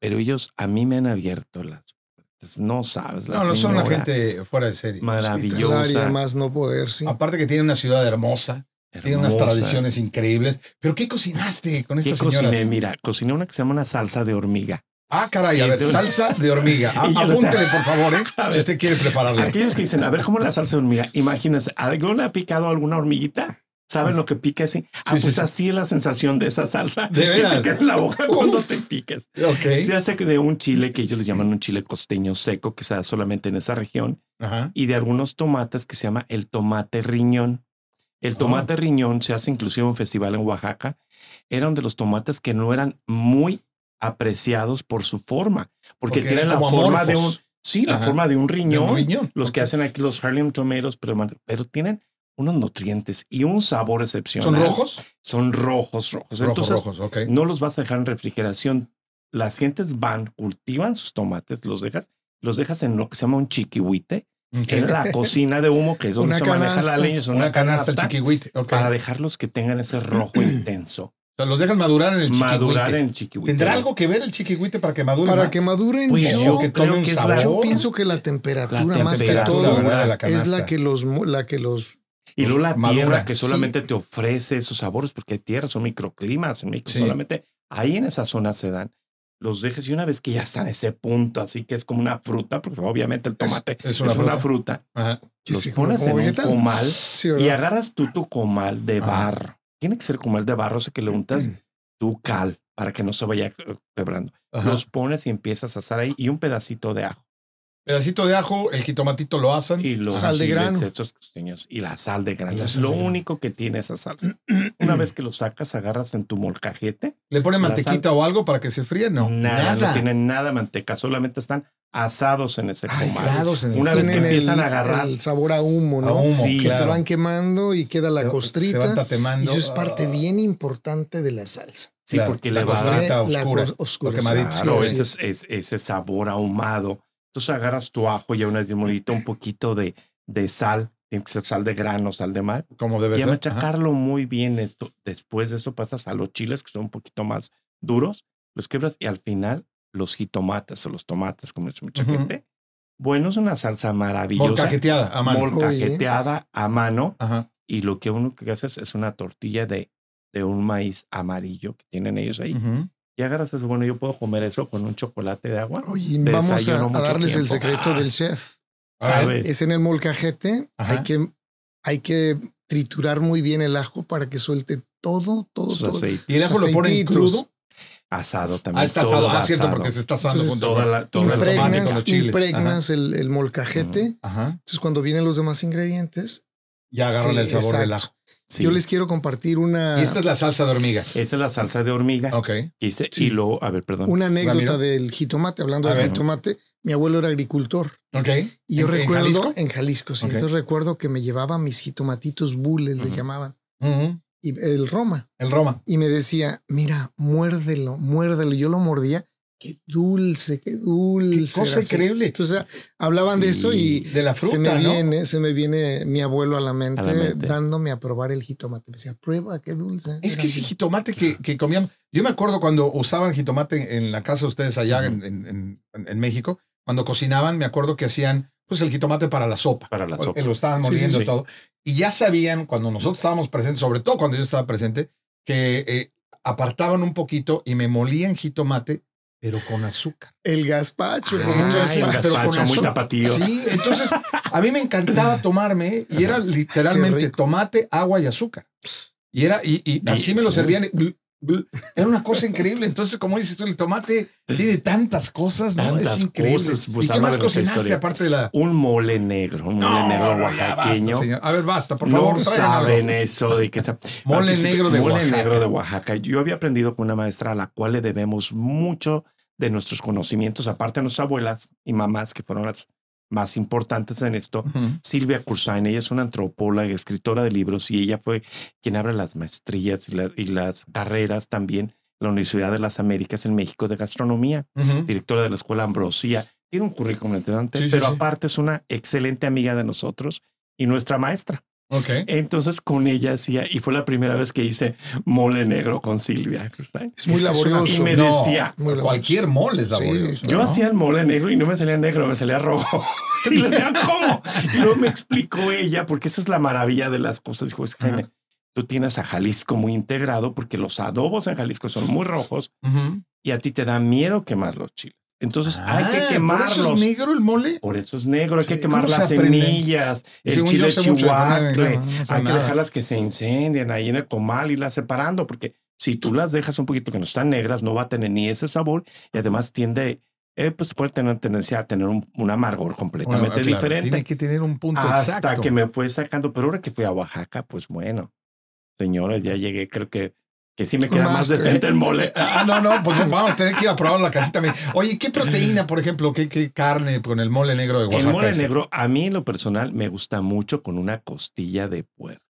pero ellos a mí me han abierto las no sabes, la No, no son una gente fuera de serie. maravillosa, no poder, sí. Aparte que tiene una ciudad hermosa, tiene unas tradiciones increíbles. ¿Pero qué cocinaste con ¿Qué estas cociné? Mira, cociné una que se llama una salsa de hormiga. Ah, caray, a ver, de una- salsa de hormiga. A- Y yo no sé. apúntele, por favor, ¿eh? A si ver. usted quiere prepararla. Aquellos que dicen, a ver, ¿cómo es la salsa de hormiga? Imagínense, ¿alguna ha picado alguna hormiguita? ¿Saben lo que pica así? Ah, Sí, pues sí. así es la sensación de esa salsa. ¿De que veras? te queda en la boca cuando te piques. Ok. Se hace de un chile que ellos le llaman un chile costeño seco que se da solamente en esa región Ajá. y de algunos tomates que se llama el tomate riñón. El Oh. tomate riñón se hace inclusive en un festival en Oaxaca. Eran de los tomates que no eran muy apreciados por su forma, porque, Porque tienen la forma de un sí, la forma de un De riñón. un riñón. Los que hacen aquí los Harlem Tomatoes, pero, pero tienen unos nutrientes y un sabor excepcional. ¿Son rojos? Son rojos, rojos. Rojos, Entonces, rojos, ok. no los vas a dejar en refrigeración. Las gentes van, cultivan sus tomates, los dejas, los dejas en lo que se llama un chiquihuite, Ok. en la cocina de humo, que es donde Una se maneja la canasta. leña, es Una canasta chiquihuite. ok. para dejarlos que tengan ese rojo intenso. O sea, los dejas madurar en el chiquihuite. Madurar en chiquihuite. ¿Tendrá algo que ver el chiquihuite para que madure Para más? que maduren, Pues yo, yo que creo tome un que es la- sabor. yo pienso que la temperatura, La más que todo la es canasta. la que los mo- la que los Y luego la madura. tierra que Sí. solamente te ofrece esos sabores, porque hay tierra, son microclimas, micro- Sí. solamente ahí en esa zona se dan. Los dejes y una vez que ya están en ese punto, así que es como una fruta, porque obviamente el tomate es es, una fruta. fruta, Ajá. Sí, los sí, pones en un comal y agarras tú tu comal de Ajá. barro. Tiene que ser comal de barro, ese que le untas tu cal para que no se vaya eh, quebrando. Ajá. Los pones y empiezas a asar ahí y un pedacito de ajo. Pedacito de ajo, el jitomatito lo asan. Y los Sal de grano. estos costeños y la sal de grano. La Es lo único que tiene esa salsa. Una vez que lo sacas, agarras en tu molcajete. ¿Le ponen la mantequita o algo para que se fríe? No. nada, no tienen nada manteca, solamente están asados en ese comal. Asados en el Una vez que empiezan el, a agarrar. el sabor a humo, ¿no? A humo, Sí, que claro. se van quemando y queda la Se- Se costrita. van tatemando. y eso es parte Ah. bien importante de la salsa. Sí, Claro, porque la le va a dar costrita La oscura. cos- oscura, lo quemadito. Claro, sí. ese, es, es- ese sabor ahumado. Entonces agarras tu ajo y una molito, un poquito de, de sal, tiene que ser sal de grano, sal de mar, Como debe y a ser. machacarlo muy bien. Esto, después de eso pasas a los chiles que son un poquito más duros, los quebras y al final los jitomates o los tomates, como dice mucha Ujú. gente. Bueno, es una salsa maravillosa, Molcajeteada a mano. molcajeteada a mano Ajá. y lo que uno que haces es una tortilla de de un maíz amarillo que tienen ellos ahí. Ujú. Y agarras eso, bueno, yo puedo comer eso con un chocolate de agua. Oye, De vamos a, darles el secreto Ah. del chef. A A ver. Es en el molcajete. Ajá. Hay que, hay que triturar muy bien el ajo para que suelte todo, todo, Sus todo. ¿Y el ajo lo ponen crudo? Asado también. Ah, está asado. Ah, cierto, asado. porque se está asando Entonces, junto toda con- la- todo el tomate con Impregnas, los chiles. impregnas el, el molcajete. Ajá. Entonces, cuando vienen los demás ingredientes, Ya agarran Sí, el sabor del ajo. Sí. yo les quiero compartir una, Y esta es la salsa de hormiga. Esa es la salsa de hormiga. Ok. Sí. Y luego, a ver, perdón. una anécdota Ramiro. del jitomate. Hablando del jitomate, mi abuelo era agricultor. Ok. Y yo ¿En- en recuerdo Jalisco? en Jalisco, sí. Entonces recuerdo que me llevaba mis jitomatitos bules, le llamaban, y el Roma. El Roma. Y me decía, mira, muérdelo, muérdelo. Y yo lo mordía. Qué dulce, qué dulce. Qué cosa increíble. Entonces hablaban de eso y De la fruta, se me ¿no? viene, se me viene mi abuelo a la mente, A la mente. dándome a probar el jitomate. Me decía, prueba, qué dulce. Es Era que ese jitomate que, que comían. Yo me acuerdo cuando usaban jitomate en la casa de ustedes allá Ujú. en, en- en- en México, cuando cocinaban, me acuerdo que hacían pues el jitomate para la sopa. Para la sopa. Lo estaban Sí, sí, moliendo sí. todo. Y ya sabían, cuando nosotros estábamos presentes, sobre todo cuando yo estaba presente, que eh, apartaban un poquito y me molían jitomate, pero con azúcar. El gazpacho. Ah, Ay, el gazpacho. pero con gazpacho muy tapatío. Sí, entonces a mí me encantaba tomarme y era literalmente tomate, agua y azúcar. Y era, y, y así me lo servían. Era una cosa increíble. Entonces, como dices tú, el tomate tiene tantas cosas, ¿no? Tantas es increíble. cosas, pues, ¿Y qué más cocinaste aparte de la. Un mole negro, un mole negro basta, oaxaqueño. señor. a ver, basta, por favor. no algo. saben eso de que sea- Mole negro de mole Oaxaca. negro de Oaxaca. Yo había aprendido con una maestra a la cual le debemos mucho de nuestros conocimientos, aparte de nuestras abuelas y mamás, que fueron las más importantes en esto. Ujú. Silvia Cursain, ella es una antropóloga, escritora de libros y ella fue quien abre las maestrías y, la- y las carreras también en la Universidad de las Américas en México de gastronomía, directora de la Escuela Ambrosía. Tiene un currículum interesante, Sí, pero sí. aparte es una excelente amiga de nosotros y nuestra maestra. Ok. Entonces con ella hacía, y fue la primera vez que hice mole negro con Silvia. Cursain. Es muy laborioso. Y me decía, cualquier mole es Sí, laborioso. Yo ¿no? hacía el mole negro y no me salía negro, me salía rojo. Y le decía, ¿cómo? Y luego me explicó ella, porque esa es la maravilla de las cosas. Dijo, es que Jaime, tú tienes a Jalisco muy integrado porque los adobos en Jalisco son muy rojos y a ti te da miedo quemar los chiles. Entonces hay Ah, que ¿por quemarlos. eso es negro el mole? Por eso es negro, hay Sí, que quemar ¿cómo se las semillas, el Según chile chihuacle, no hay que nada. dejarlas que se incendien ahí en el comal y las separando, porque si tú las dejas un poquito que no están negras, no va a tener ni ese sabor y además tiende, eh, pues puede tener tendencia a tener un, un amargor completamente Bueno, claro, diferente. Tiene que tener un punto Hasta exacto. que me fue sacando, pero ahora que fui a Oaxaca, pues bueno, señora, ya llegué, creo que, que sí me queda más decente el mole. Ah, no, no, pues vamos a tener que ir a probar la casita. Oye, ¿qué proteína, por ejemplo? ¿Qué, qué carne con el mole negro de Oaxaca? El mole negro, a mí en lo personal, me gusta mucho con una costilla de puerco.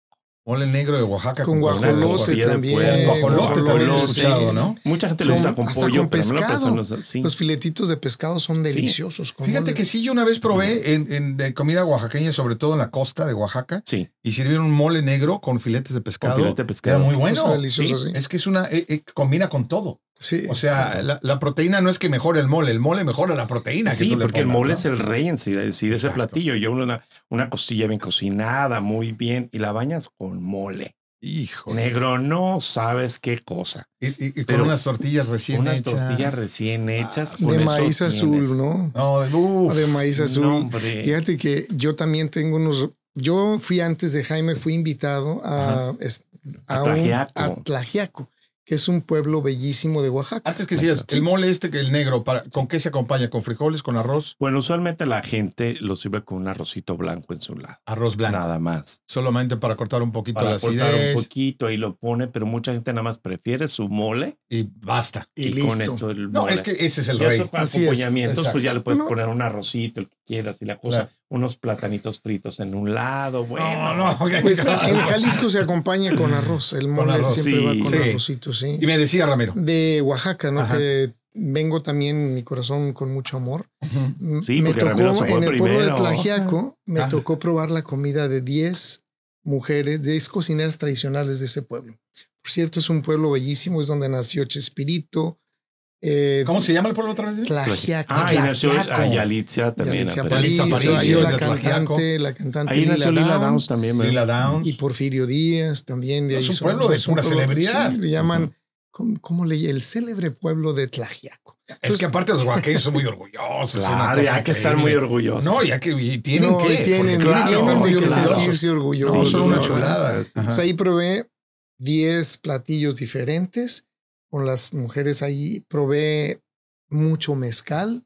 Mole negro de Oaxaca. Con pollo. guajolote también. Guajolote también he escuchado, ¿no? Mucha gente lo usa con hasta pollo, con pero pescado. sí. Los filetitos de pescado son deliciosos. con Fíjate mole. que sí, yo una vez probé en, en- de comida oaxaqueña, sobre todo en la costa de Oaxaca, sí, y sirvieron un mole negro con filetes de pescado. filete de pescado. Era muy bueno. deliciosa, sí. sí. Es que es una, eh, eh, combina con todo. Sí. O sea, la, la proteína no es que mejore el mole, el mole mejora la proteína. que Sí, le porque el mole ¿no? es el rey en sí, de sí de ese platillo. Yo una, una costilla bien cocinada, muy bien, y la bañas con mole. Hijo. Negro, no sabes qué cosa. Y, y- y con Pero unas tortillas recién Unas hechas. tortillas recién hechas. Ah, con de maíz tienes. azul, ¿no? No, de, uf. De maíz azul. No, hombre. Fíjate que yo también tengo unos. Yo fui antes de Jaime, fui invitado a, A a, un- a Tlaxiaco, que es un pueblo bellísimo de Oaxaca. Antes que sigas, el mole este, que el negro, para, ¿con qué se acompaña? ¿Con frijoles, con arroz? Bueno, usualmente la gente lo sirve con un arrocito blanco en su lado. Arroz blanco. Nada más. Solamente para cortar un poquito Para la cortar acidez un poquito y lo pone, pero mucha gente nada más prefiere su mole y basta. Y, y, listo. con esto el No, mole. es que ese es el rey. eso con Así es. acompañamientos, pues ya le puedes poner un arrocito, el que quieras y la cosa, Claro. unos platanitos fritos en un lado, bueno. No, no, ok. Pues en Jalisco se acompaña con arroz. El mole arroz, siempre sí, va con sí. arrocito, sí. Y me decía Ramiro. De Oaxaca, ¿no? Ajá. Que vengo también mi corazón con mucho amor. Sí, me porque tocó Ramiro se fue en el pueblo de. Tlaxiaco, me Ajá. tocó probar la comida de 10 mujeres, 10 cocineras tradicionales de ese pueblo. Por cierto, es un pueblo bellísimo, es donde nació Chespirito, Eh, ¿Cómo se llama el pueblo otra vez? Tlaxiaco. Ah, y nació a Yalitza también. Yalitza Aparicio, ahí es es la cantante, la cantante Ahí nació Lila Downs. Downs también. ¿verdad? Lila Downs. Y Porfirio Díaz también. De Es ahí un son- pueblo de es un pueblo- celebridad. sí, le llaman, ¿cómo, cómo le El célebre pueblo de Tlaxiaco. Es que aparte los oaxaqueños son muy orgullosos. es una Claro, ya que están muy orgullosos. No, ya que y tienen No, que. y tienen, claro, tienen de que sentirse No, orgullosos. son una ¿no? chulada. Entonces ahí probé 10 platillos diferentes con las mujeres ahí. Probé mucho mezcal.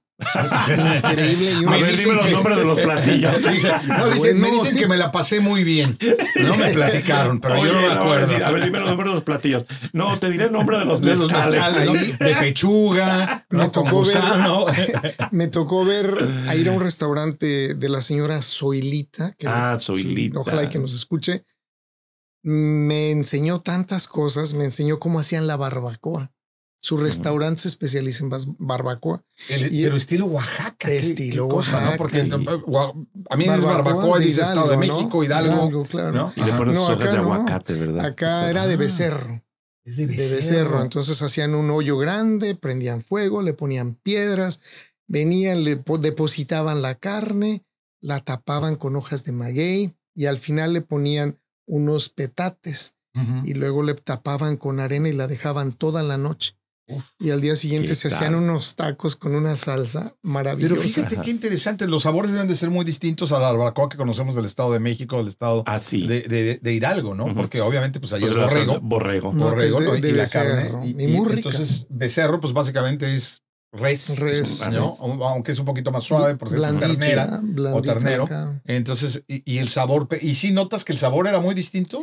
Increíble. Y A ver, Me dime los que- nombres de los platillos. No, dicen, me dicen que me la pasé muy bien. No me platicaron, pero yo no me no, acuerdo. decir, a ver, dime los nombres de los platillos. No, te diré el nombre de los de los mezcales. mezcales, ¿no? de pechuga, Me tocó ver-. Me tocó ver a ir a un restaurante de la señora Zoilita. Que Ah, sí, Zoilita. ojalá y que nos escuche. Me enseñó tantas cosas. Me enseñó cómo hacían la barbacoa. Su restaurante se especializa en barbacoa. El- Y- pero estilo Oaxaca. qué- Estilo qué cosa, Oaxaca. ¿no? Porque Y- a mí es barbacoa, de dice Estado de México, ¿no? Hidalgo. claro. ¿no? Y le pones No, hojas de aguacate, ¿verdad? Acá era de becerro. Es de de becerro. Entonces hacían un hoyo grande, prendían fuego, le ponían piedras, venían, le po- depositaban la carne, la tapaban con hojas de maguey y al final le ponían unos petates Ujú. y luego le tapaban con arena y la dejaban toda la noche. Uf. Y al día siguiente ¿Qué se hacían unos tacos con una salsa maravillosa. Pero fíjate Ajá. qué interesante. Los sabores deben de ser muy distintos a la barbacoa que conocemos del Estado de México, del Estado Ah, sí. de, de- de Hidalgo, ¿no? Ujú. Porque obviamente, pues ahí Pues es borrego. Borrego. No, borrego, que es de- ¿no? de y la becerro, carne. y muy rica. Entonces, becerro, pues básicamente es res. Res. ¿no? Aunque es un poquito más suave, porque es ternera. blandita ternero. acá. Entonces, y, y el sabor, y si notas que el sabor era muy distinto,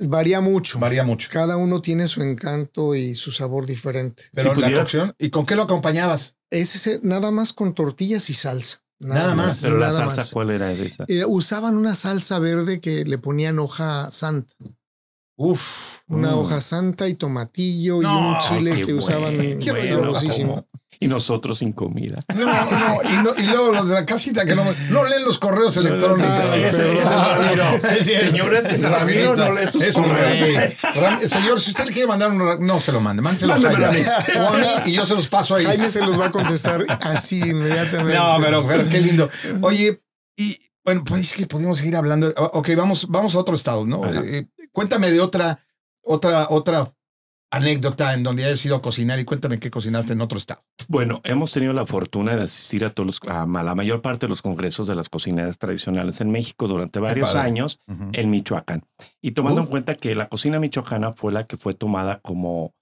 Varía mucho. varía mucho. Cada uno tiene su encanto y su sabor diferente. Pero Si la cocción, ¿y con qué lo acompañabas? Es ese, nada más con tortillas y salsa. Nada más, Pero la nada salsa, más. ¿cuál era esa? Eh, usaban una salsa verde que le ponían hoja santa. Uf. Una Mm. hoja santa y tomatillo No, y un chile que usaban bueno, Qué sabrosísimo. Y nosotros sin comida. No, no, y, no- y luego los de la casita que no, no leen los correos electrónicos. Señores, Ramiro no lee sus correos. Señor, si usted le quiere mandar un no se lo mande, mándeselo a Jaime. O a mí y yo se los paso ahí. Jaime se los va a contestar así inmediatamente. No, pero, pero qué lindo. Oye, y bueno, pues es que podemos seguir hablando. Ok, vamos, vamos a otro estado, ¿no? Ajá. Eh, cuéntame de otra, otra, otra anécdota en donde hayas ido a cocinar y cuéntame qué cocinaste en otro estado. Bueno, hemos tenido la fortuna de asistir a todos los, a la mayor parte de los congresos de las cocineras tradicionales en México durante varios años en Michoacán. Y tomando Oh. en cuenta que la cocina michoacana fue la que fue tomada como,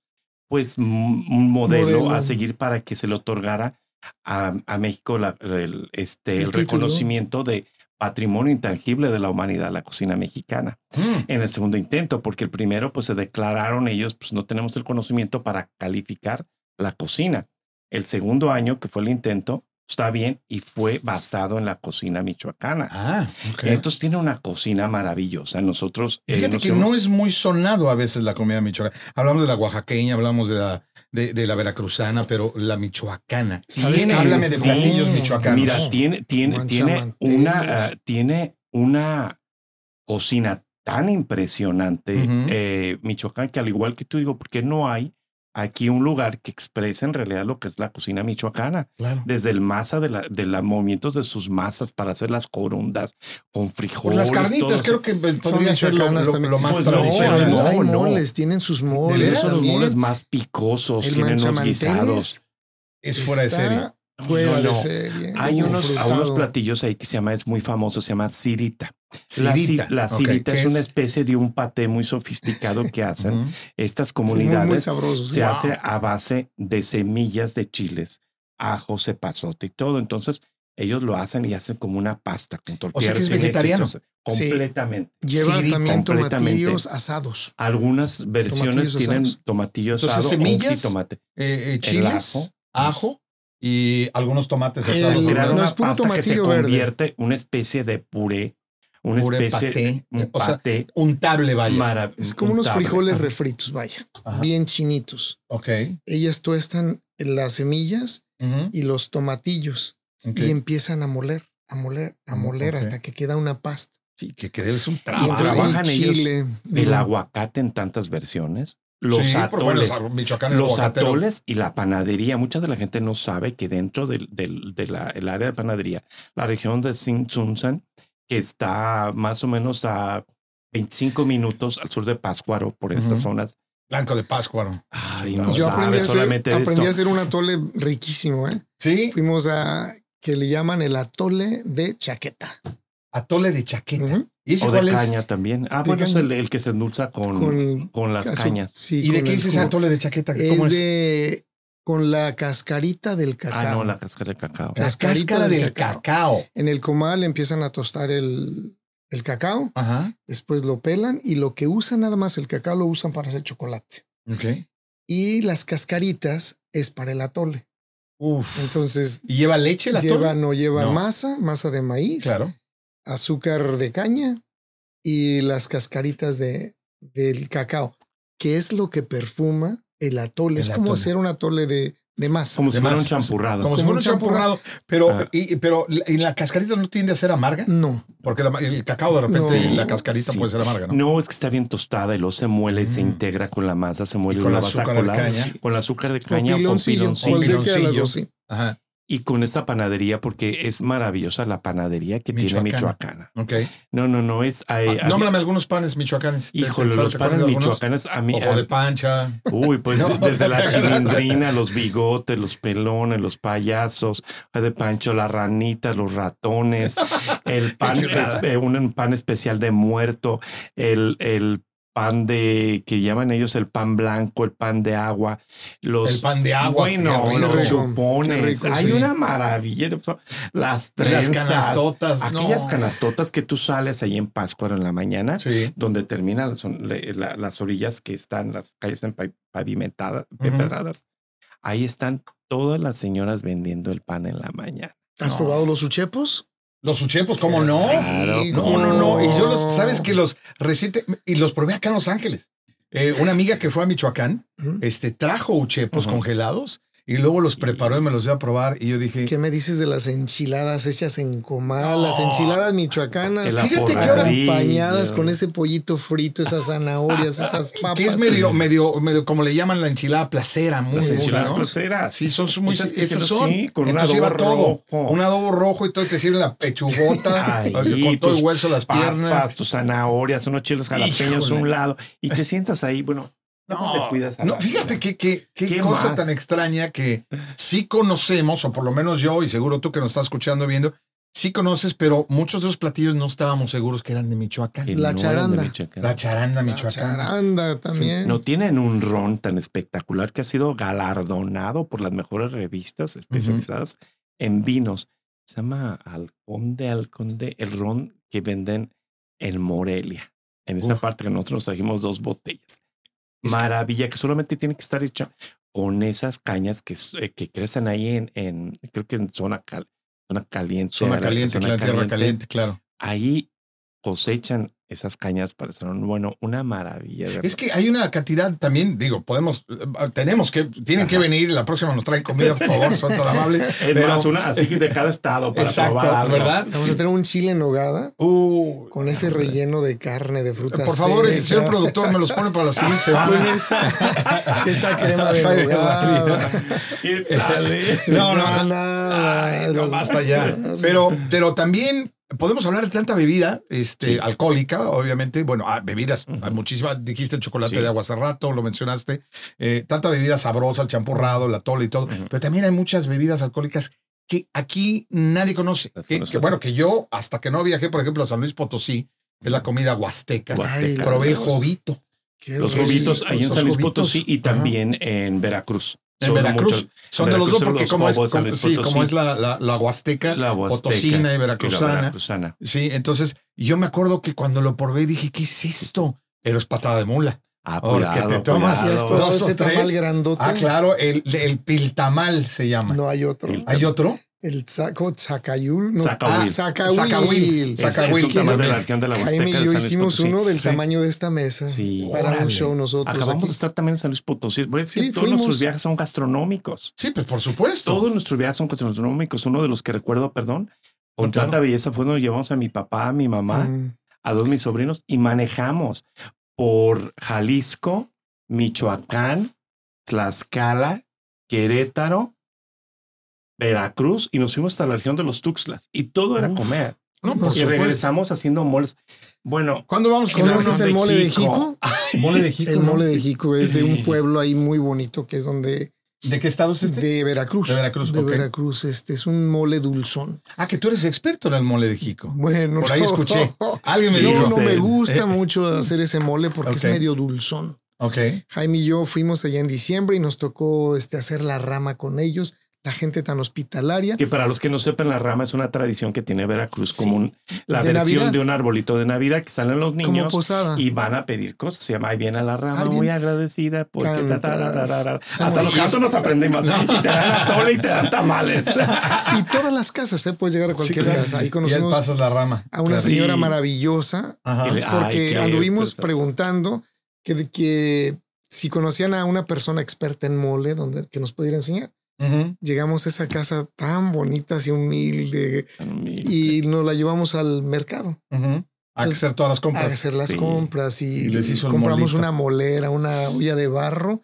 pues, un modelo, Modelo. a seguir para que se le otorgara a, a México la- el, este, El reconocimiento de patrimonio intangible de la humanidad, la cocina mexicana Mm. en el segundo intento, porque el primero, pues se declararon ellos, pues no tenemos el conocimiento para calificar la cocina. El segundo año, que fue el intento, está bien y fue basado en la cocina michoacana. Ah, ok. Entonces tiene una cocina maravillosa. Nosotros... eh, Fíjate nos que hemos- no es muy sonado a veces la comida michoacana. Hablamos de la oaxaqueña, hablamos de la, de, de la veracruzana, pero la michoacana. ¿Sabes? Háblame de Sí. platillos michoacanos. Mira, tiene, tiene, tiene una, ah, tiene una cocina tan impresionante, Ujú. eh, Michoacán, que al igual que tú digo, porque no hay aquí un lugar que exprese en realidad lo que es la cocina michoacana. Claro. Desde el masa de, la, de los movimientos de sus masas para hacer las corundas con Pues frijoles. las carnitas, creo que podría ser lo, lo- más Pues No, no, hay, tradicional. no, hay no. moles, tienen sus moles. Esos moles más picosos, El tienen unos manchamanteles guisados. Es fuera de serie. Fuera No, de no. serie. Hay unos, a unos platillos ahí que se llama, es muy famoso, se llama cirita. La, ci- Cirita. la Ok, cirita ¿qué es, una especie de un paté muy sofisticado que hacen estas Sí, muy, comunidades. muy sabroso. se hace a base de semillas de chiles, ajo, cepazote y todo. Entonces, ellos lo hacen y hacen como una pasta con tortillas. que es recién hechas, vegetariano. entonces, Sí. Completamente. Lleva también completamente. tomatillos asados. Algunas versiones Tomatillos tienen asados. tomatillo Entonces, asado o un semillas, jitomate. Eh, eh, El chiles, ajo. ajo. Y algunos tomates El- asados. Crear no una es puro pasta que se tomatillo verde. convierte una especie de puré, una Puré especie paté, un o sea, paté Untable, vaya. marav- Es como unos untable. frijoles Ajá. refritos, vaya. Ajá. Bien chinitos. Ok. Ellas tuestan las semillas Ujú. y los tomatillos Ok. y empiezan a moler, a moler, a Mm, moler ok. hasta que queda una pasta. Sí, que, que debe ser un trabajo. trabajan y ellos chile, El aguacate en tantas versiones. Los Sí, porque, bueno, atoles. los atoles y la panadería. Mucha de la gente no sabe que dentro del, del de la, el área de panadería, la región de Tsunsan, que está más o menos a 25 minutos al sur de Pátzcuaro, por estas zonas. Blanco de Pascuaro. Ay, no Yo aprendí, a sabes hacer, solamente aprendí a hacer un atole riquísimo, ¿eh? Sí, Fuimos a que le llaman el atole de chaqueta. atole de chaqueta. ¿Y O de es? caña también. Ah, bueno, es el, el que se endulza con, con, Con las caso- cañas. Sí, ¿Y de qué el es ese jugo. atole de chaqueta? Es ¿Cómo es? de con la cascarita del cacao. Ah, no, la cáscara de cacao. La cascarita cáscara del del cacao. cacao. En el comal empiezan a tostar el, el cacao, Ajá. después lo pelan y lo que usan nada más el cacao lo usan para hacer chocolate. Ok. Y las cascaritas es para el atole. Uf. Entonces ¿Y lleva leche la lleva, no lleva No. masa, masa de maíz, Claro. Azúcar de caña y las cascaritas de, del cacao, que es lo que perfuma el atole. El es como atole. hacer un atole de, de masa. Como si De fuera más- un champurrado. Como si Como fuera un champurrado. Pero, Ah. y, pero la- ¿y la cascarita no tiende a ser amarga? No, Porque la- el cacao de repente, No. la cascarita Sí. puede ser amarga, ¿no? No, es que está bien tostada y luego se muele y se Mm. integra con la masa, se muele Y y, con la azúcar de caña. con el azúcar de caña o con piloncillo, las piloncillo. Ajá. Y con esta panadería, porque es maravillosa la panadería que tiene Michoacana. Ok. No, no, no es. hay- Ah, había- nómbrame algunos panes michoacanes. ¿Te- híjole, los panes michoacanes a mí. Ojo a- de pancha. Uy, pues No. desde la chilindrina, los bigotes, los pelones, los payasos, de pancho, las ranitas, los ratones, el pan, es- eh, un pan especial de muerto, el, el pan de que llaman ellos el pan blanco, el pan de agua, los El pan de agua. bueno, rico. los chupones. rico, Hay sí. una maravilla. Las Las trenzas, canastotas. aquellas no. canastotas que tú sales ahí en Pátzcuaro en la mañana Sí. donde terminan las, las orillas que están, las calles están pa- pavimentadas, empedradas. Ahí están todas las señoras vendiendo el pan en la mañana. ¿Has No. probado los uchepos? Los uchepos, ¿cómo no? Claro, No, no, no. Y yo los, sabes que los reciente, y los probé acá en Los Ángeles. Eh, una amiga que fue a Michoacán, este, trajo uchepos Ujú. congelados y luego los Sí. preparó y me los dio a probar. Y yo dije, ¿Qué me dices de las enchiladas hechas en comal? Las enchiladas michoacanas. Fíjate que ahora- acompañadas aporradillo. con ese pollito frito, esas zanahorias, esas papas. que es medio, medio, medio como le llaman la enchilada placera, muy Las enchiladas ¿no? placeras. Sí, son muy Esas que esas son. así, con un adobo lleva todo. rojo. Un adobo rojo y todo te sirve la pechugota con todo el hueso, las Papas, piernas. tus zanahorias, unos chiles jalapeños a un lado y te sientas ahí, bueno, no, te cuidas. a no, la- fíjate que, que- qué ¿Qué cosa más? tan extraña que sí conocemos, o por lo menos yo, y seguro tú que nos estás escuchando viendo, sí conoces, pero muchos de esos platillos no estábamos seguros que eran de Michoacán. La no eran de charanda. Michoacán. La charanda La michoacana. charanda también. No tienen un ron tan espectacular que ha sido galardonado por las mejores revistas especializadas en vinos. Se llama Alconde, Alconde, el ron que venden en Morelia. En esta Uf. parte que nosotros trajimos dos botellas. Maravilla, que solamente tiene que estar hecha con esas cañas que, eh, que crecen ahí en, en, creo que en zona, cal- zona caliente. Zona caliente, zona claro, tierra caliente, claro. Ahí cosechan esas cañas para hacer un, bueno, una maravilla. de Es que hay una cantidad también, digo, podemos, eh, tenemos que, tienen que venir, la próxima nos traen comida, por favor, son tan amables. Es Pero- más, una así de cada estado para Exacto, probar algo. ¿verdad? Vamos a tener un chile en nogada Uh, con ese relleno de carne, de fruta por favor, ese señor productor me los pone para la siguiente semana. Esa, esa crema de nogada. ¿Qué tal, eh? No, no, no. nada. Ay, no, basta ya. Pero, pero también podemos hablar de tanta bebida este, Sí. alcohólica, obviamente. Bueno, ah, bebidas, Ujú. hay muchísimas. Dijiste el chocolate Sí. de agua hace rato, lo mencionaste. Eh, tanta bebida sabrosa, el champurrado, la tole y todo. Pero también hay muchas bebidas alcohólicas que aquí nadie conoce. Que- bueno, que yo, hasta que no viajé, por ejemplo, a San Luis Potosí, es la comida huasteca, Ay, probé el jovito. Los jovitos ahí en San Luis jovitos. Potosí y Ajá. también en Veracruz. En Veracruz. muchos- Son de los dos, porque los como es, como- sí, como es la, la, la huasteca, la Huasteca potosina y y la veracruzana. veracruzana. Sí, entonces yo me acuerdo que cuando lo probé dije, ¿qué es esto? Pero es patada de mula. Ah, Porque te tomas ¿Sí has cuidado. probado Dos o ese tamal tres. grandote? Ah, claro, el, el piltamal se llama. No hay otro. ¿Hay otro? El saco Zacayul. No. Zacahuil. Ah, Zacahuil. Zacahuil. Es, es Sacahuil, un tamal de la región de la Huasteca Jaime y de yo Luis hicimos Potosí. uno del Sí. tamaño de esta mesa Sí. para Órale. un show nosotros. Acabamos aquí. de estar también en San Luis Potosí. Voy a decir, Sí, todos fuimos. nuestros viajes son gastronómicos. Sí, pues por supuesto. Todos nuestros viajes son gastronómicos. Uno de los que recuerdo, perdón, con Claro. tanta belleza fue donde llevamos a mi papá, a mi mamá, Mm. a dos de mis sobrinos y manejamos por Jalisco, Michoacán, Tlaxcala, Querétaro, Veracruz y nos fuimos hasta la región de los Tuxtlas y todo era Uf. comer. No, por y supuesto. regresamos haciendo moles. Bueno, ¿Cuándo vamos a ¿Conoces cenar? el mole de Jico? Mole de Jico. El ¿no? mole de Jico es de un pueblo ahí muy bonito que es donde ¿De qué estado es este? de Veracruz. De Veracruz, De. Veracruz, este es un mole dulzón. Ah, que tú eres experto en el mole de Jico. Bueno, Por ahí no. escuché. Alguien me No, dijo. no me Eh, gusta eh. mucho hacer ese mole porque Ok. es medio dulzón. Ok. Jaime y yo fuimos allá en diciembre y nos tocó este, hacer la rama con ellos. La gente tan hospitalaria. que para los que no sepan, la rama es una tradición que tiene Veracruz Sí. como un- la De versión Navidad. de un arbolito de Navidad que salen los como niños posada. y van a pedir cosas. Se llama Ahí viene la rama, muy agradecida porque ta, ta, ta, hasta los cantos nos aprendimos. Y te dan atole y te dan tamales. Y todas las casas, ¿eh? puedes llegar a cualquier Sí, claro. casa. Ahí Y él conocimos pasas la rama. a una Claro. Sí. señora maravillosa Ajá. Ay, porque anduvimos cosas. preguntando que, que si conocían a una persona experta en mole donde, que nos pudiera enseñar. Ujú. Llegamos a esa casa tan bonita, así humilde, y nos la llevamos al mercado Ujú. A hacer todas las a compras. hacer las Sí. compras y, Y les compramos molito. una molera, una olla de barro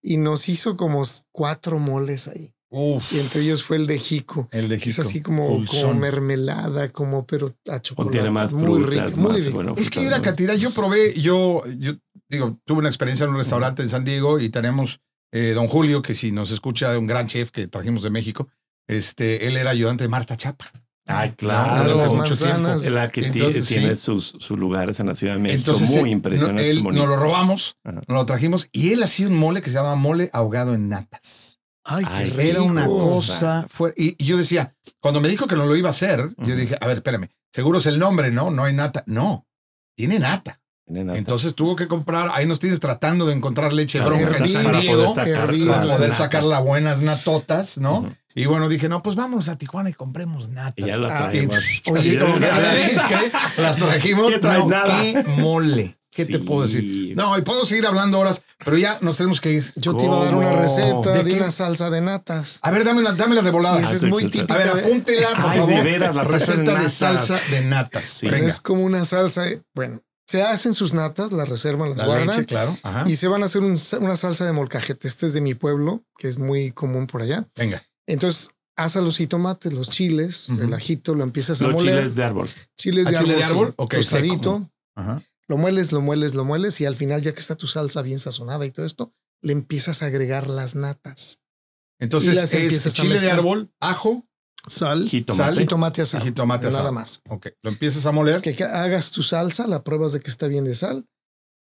y nos hizo como cuatro moles ahí. Uf. Y entre ellos fue el de Jico. El de que Es Jico. así como, como mermelada, como pero a chocolate. Contiene más muy frutas, rico, muy más, rico. bueno, Es que hay una cantidad. Yo probé, yo, yo digo, tuve una experiencia en un restaurante en San Diego y tenemos eh, don Julio, que si nos escucha, un gran chef que trajimos de México. Este, él era ayudante de Marta Chapa. Ay, Ah, claro. las mucho tiempo. manzanas. La que Entonces, tiene sí. sus, sus lugares en la Ciudad de México. Entonces, muy impresionante. no, él- nos lo robamos, Ajá. nos lo trajimos y él hacía un mole que se llama mole ahogado en natas. Ay, qué Ay, rico. Era una cosa. Fue, y, y yo decía, cuando me dijo que no lo iba a hacer, yo dije, a ver, espérame, seguro es el nombre, ¿no? No hay nata. No, tiene nata. Entonces tuvo que comprar, ahí nos tienes tratando de encontrar leche Las bronca para Diego poder sacar hervir, para las poder natas. sacar las buenas natotas, ¿no? Ujú. Y bueno, dije, no, pues vamos a Tijuana y compremos natas. Y ya la Ah, traemos. Oye, como que de- es que las trajimos. ¿Qué trae no, nada? qué mole. ¿Qué te Sí. puedo decir? No, y puedo seguir hablando horas, pero ya nos tenemos que ir. Yo te iba a dar una ¿Cómo? receta ¿De de, qué? una salsa de natas. A ver, dámela, dámela de volada. Ah, es sí, muy sí, típica. A ver, de- apúntela, por Ay, favor. de veras, la de Receta de, natas. salsa de natas. Venga. Es como una salsa. de- bueno, se hacen sus natas, las reservan, las La guardan. leche, claro. Ajá. Y se van a hacer un- una salsa de molcajete. Este es de mi pueblo, que es muy común por allá. Venga. Entonces, haz a los jitomates, los chiles, Ujú. el ajito, lo empiezas a Los moler. chiles de árbol. Chiles de Ah, chile árbol, de árbol, sí, tostadito. Ajá. Lo mueles, lo mueles, lo mueles y al final, ya que está tu salsa bien sazonada y todo esto, le empiezas a agregar las natas. Y Entonces las es chile de árbol, ajo, Sal, Jitomate. sal, jitomate asado. y jitomate Nada más. Ok, lo empiezas a moler. Que que hagas tu salsa, la pruebas de que está bien de sal,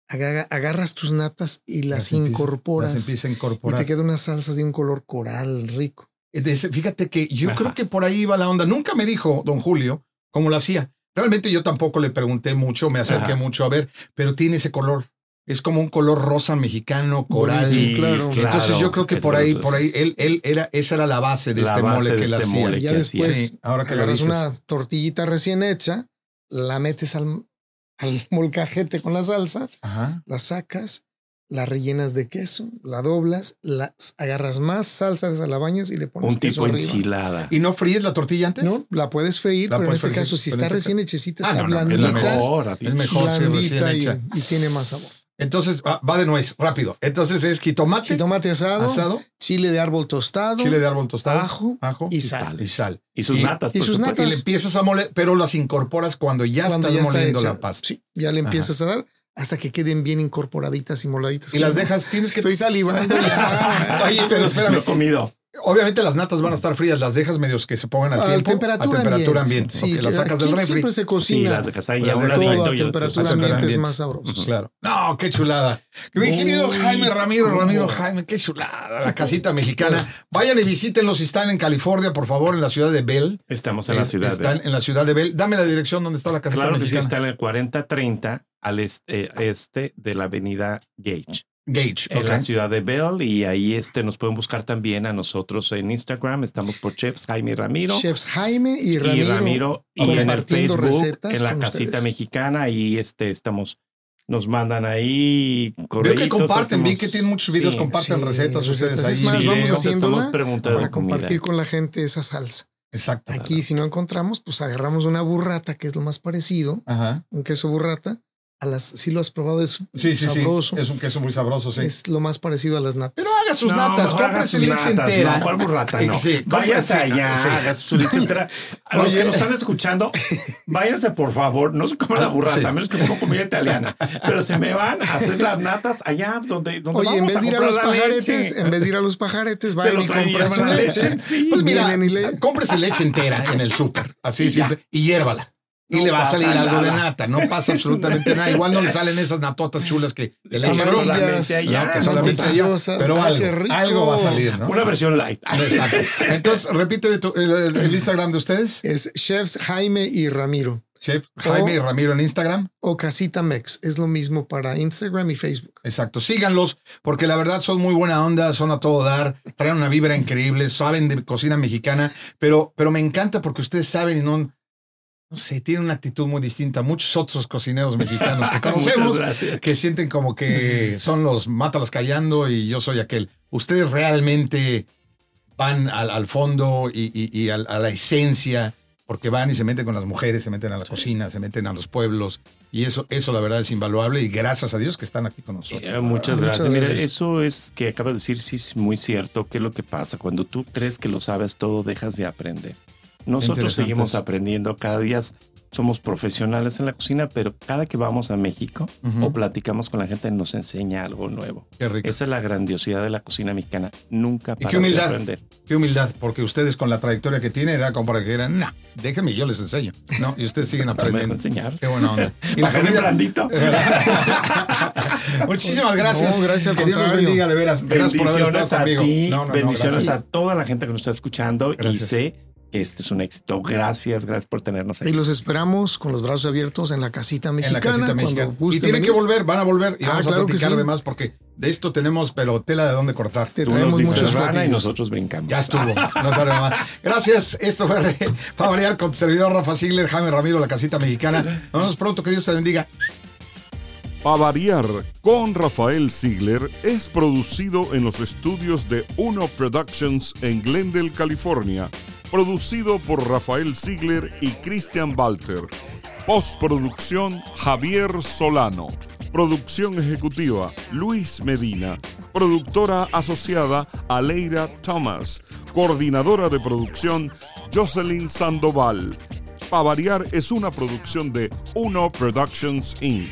agarra- agarras tus natas y las, incorporas. Las empieza a y incorporar. te queda una salsa de un color coral rico. Fíjate que yo Ajá. creo que por ahí iba la onda. Nunca me dijo don Julio cómo lo hacía. Realmente yo tampoco le pregunté mucho, me acerqué Ajá. mucho a ver, pero tiene ese color. Es como un color rosa mexicano, coral. Sí, claro. Entonces yo creo que por ahí, por ahí, él, él era, esa era la base de La este base mole de que él este hacía. mole Y ya que después. Sí, ahora que agarras una tortillita recién hecha, la metes al, al molcajete con la salsa, Ajá. la sacas, la rellenas de queso, la doblas, la agarras más salsa de salabañas y le pones Un queso tipo arriba. enchilada. ¿Y no fríes la tortilla antes? No, la puedes freír, La pero en este freír, caso, si está este recién hechecita, Ah, está no, no, es mejor. Es mejor si es recién blandita y tiene más sabor. Entonces va, va de nuez, rápido. Entonces es jitomate, Jitomate asado, asado, chile de árbol tostado, chile de árbol tostado, ajo ajo y sal. Y sal. Y sus Y- natas. y sus supuesto. Y natas. le empiezas a moler, pero las incorporas cuando ya cuando estás ya está moliendo hecha. la pasta. Sí, ya le empiezas a dar hasta que queden bien incorporaditas y moladitas. Y las dejas, tienes que... Estoy salivando. Oye, pero Lo espérame. he comido. Obviamente las natas van a estar frías, las dejas medios que se pongan al A tiempo. temperatura, a temperatura ambiente. Sí, ok, las sacas del refri. Siempre se Sí, cocina. las dejas ahí Las a un dejas ahí. ladito todo a temperatura ambiente es ambiente. más sabroso. Ujú. Claro. No, qué chulada. Mi querido Jaime Ramiro, cómo. Ramiro Jaime, qué chulada. La casita mexicana. Vayan y visítenlos si están en California, por favor, en la ciudad de Bell. Estamos en la ciudad. Están de... en la ciudad de Bell. Dame la dirección donde está la casita Claro que sí, mexicana. está en el 4030 al este, eh, este de la avenida Gage. Gage. en ok. la ciudad de Bell y ahí este nos pueden buscar también a nosotros en Instagram. Estamos por Chefs Jaime Ramiro. Chefs Jaime y y Ramiro. Ramiro y en el Facebook, en la casita ustedes. mexicana y este estamos nos mandan ahí Veo correitos, que comparten, vi que tienen muchos videos, Sí, comparten sí, recetas ustedes ahí. Es más, vamos haciéndola para compartir con la gente esa salsa. Exacto. Aquí, si no encontramos, pues agarramos una burrata, que es lo más parecido, Ajá. un queso burrata, a las, sí lo has probado, es Sí, sí, sabroso. sí. Es un queso muy sabroso, sí. Es lo más parecido a las natas. Pero haga sus No, natas, cómprese sus leche natas, entera. No, ¿cuál burrata? No. Sí, váyase allá, sí. haga su leche entera. A los Oye. que nos están escuchando, váyanse por favor. No se coman la burrata, Sí. a menos que como comida italiana. Pero se me van a hacer las natas allá donde, donde Oye, en vamos vez de ir a los pajaretes, leche. en vez de ir a los pajaretes, vayan y compran su leche. leche. Sí. Pues mira, Vienen y le- cómprese leche entera en el súper, así Y ya. simple, y hiérvala. Y No le va a pasa salir algo de nada. nata, no pasa absolutamente nada. Igual no le salen esas natotas chulas que de leche solamente que solamente allá, pero algo, algo va a salir, ¿no? Una versión light. Exacto. Entonces, repite tu- el, el- el Instagram de ustedes, Es chefs Jaime y Ramiro. Chef Jaime y. Ramiro en Instagram. O Casita Mex. Es lo mismo para Instagram y Facebook. Exacto, síganlos porque la verdad son muy buena onda, son a todo dar, traen una vibra increíble, saben de cocina mexicana, pero, pero me encanta porque ustedes saben y no, no sé, tienen una actitud muy distinta a muchos otros cocineros mexicanos que conocemos, que sienten como que son los mátalas callando y yo soy aquel. Ustedes realmente van al, al fondo y, y- y al- a la esencia porque van y se meten con las mujeres, se meten a la cocina, se meten a los pueblos y eso, eso la verdad es invaluable y gracias a Dios que están aquí con nosotros. Eh, muchas Muchas gracias. Mira, gracias. eso es que acabas de decir, sí es muy cierto. ¿Qué es lo que pasa? Cuando tú crees que lo sabes todo, dejas de aprender. Nosotros seguimos aprendiendo. Cada día somos profesionales en la cocina, pero cada que vamos a México o platicamos con la gente nos enseña algo nuevo. Qué rico. Esa es la grandiosidad de la cocina mexicana. Nunca humildad. aprender. Qué humildad, porque ustedes con la trayectoria que tienen era como para que dijeran, no, déjenme, yo les enseño. No, y ustedes siguen aprendiendo. enseñar. Qué buena onda. Y la comida. blandito. Muchísimas gracias. No, gracias al Que Dios los bendiga, de veras. Gracias por haber Bendiciones estado a conmigo. ti, No, bendiciones a toda la gente que nos está escuchando y sé este es un éxito. Gracias, gracias por tenernos Y aquí. los esperamos con los brazos abiertos en la casita En mexicana. la casita mexicana. Y tienen que volver, van a volver y Ah, vamos claro a que platicar sí. de más porque de esto tenemos, pero tela de dónde cortar. Te Tú dices muchos rana y nosotros brincamos. Ya estuvo, no sabe más. Gracias, esto fue para variar con tu servidor Rafa Sigler, Jaime Ramiro, la casita mexicana. Nos vemos pronto, que Dios te bendiga. A variar con Rafael Ziegler es producido en los estudios de Uno Productions en Glendale, California. Producido por Rafael Ziegler y Christian Walter. Postproducción Javier Solano. Producción ejecutiva Luis Medina. Productora asociada Aleira Thomas. Coordinadora de producción Jocelyn Sandoval. Pa variar es una producción de Uno Productions Inc.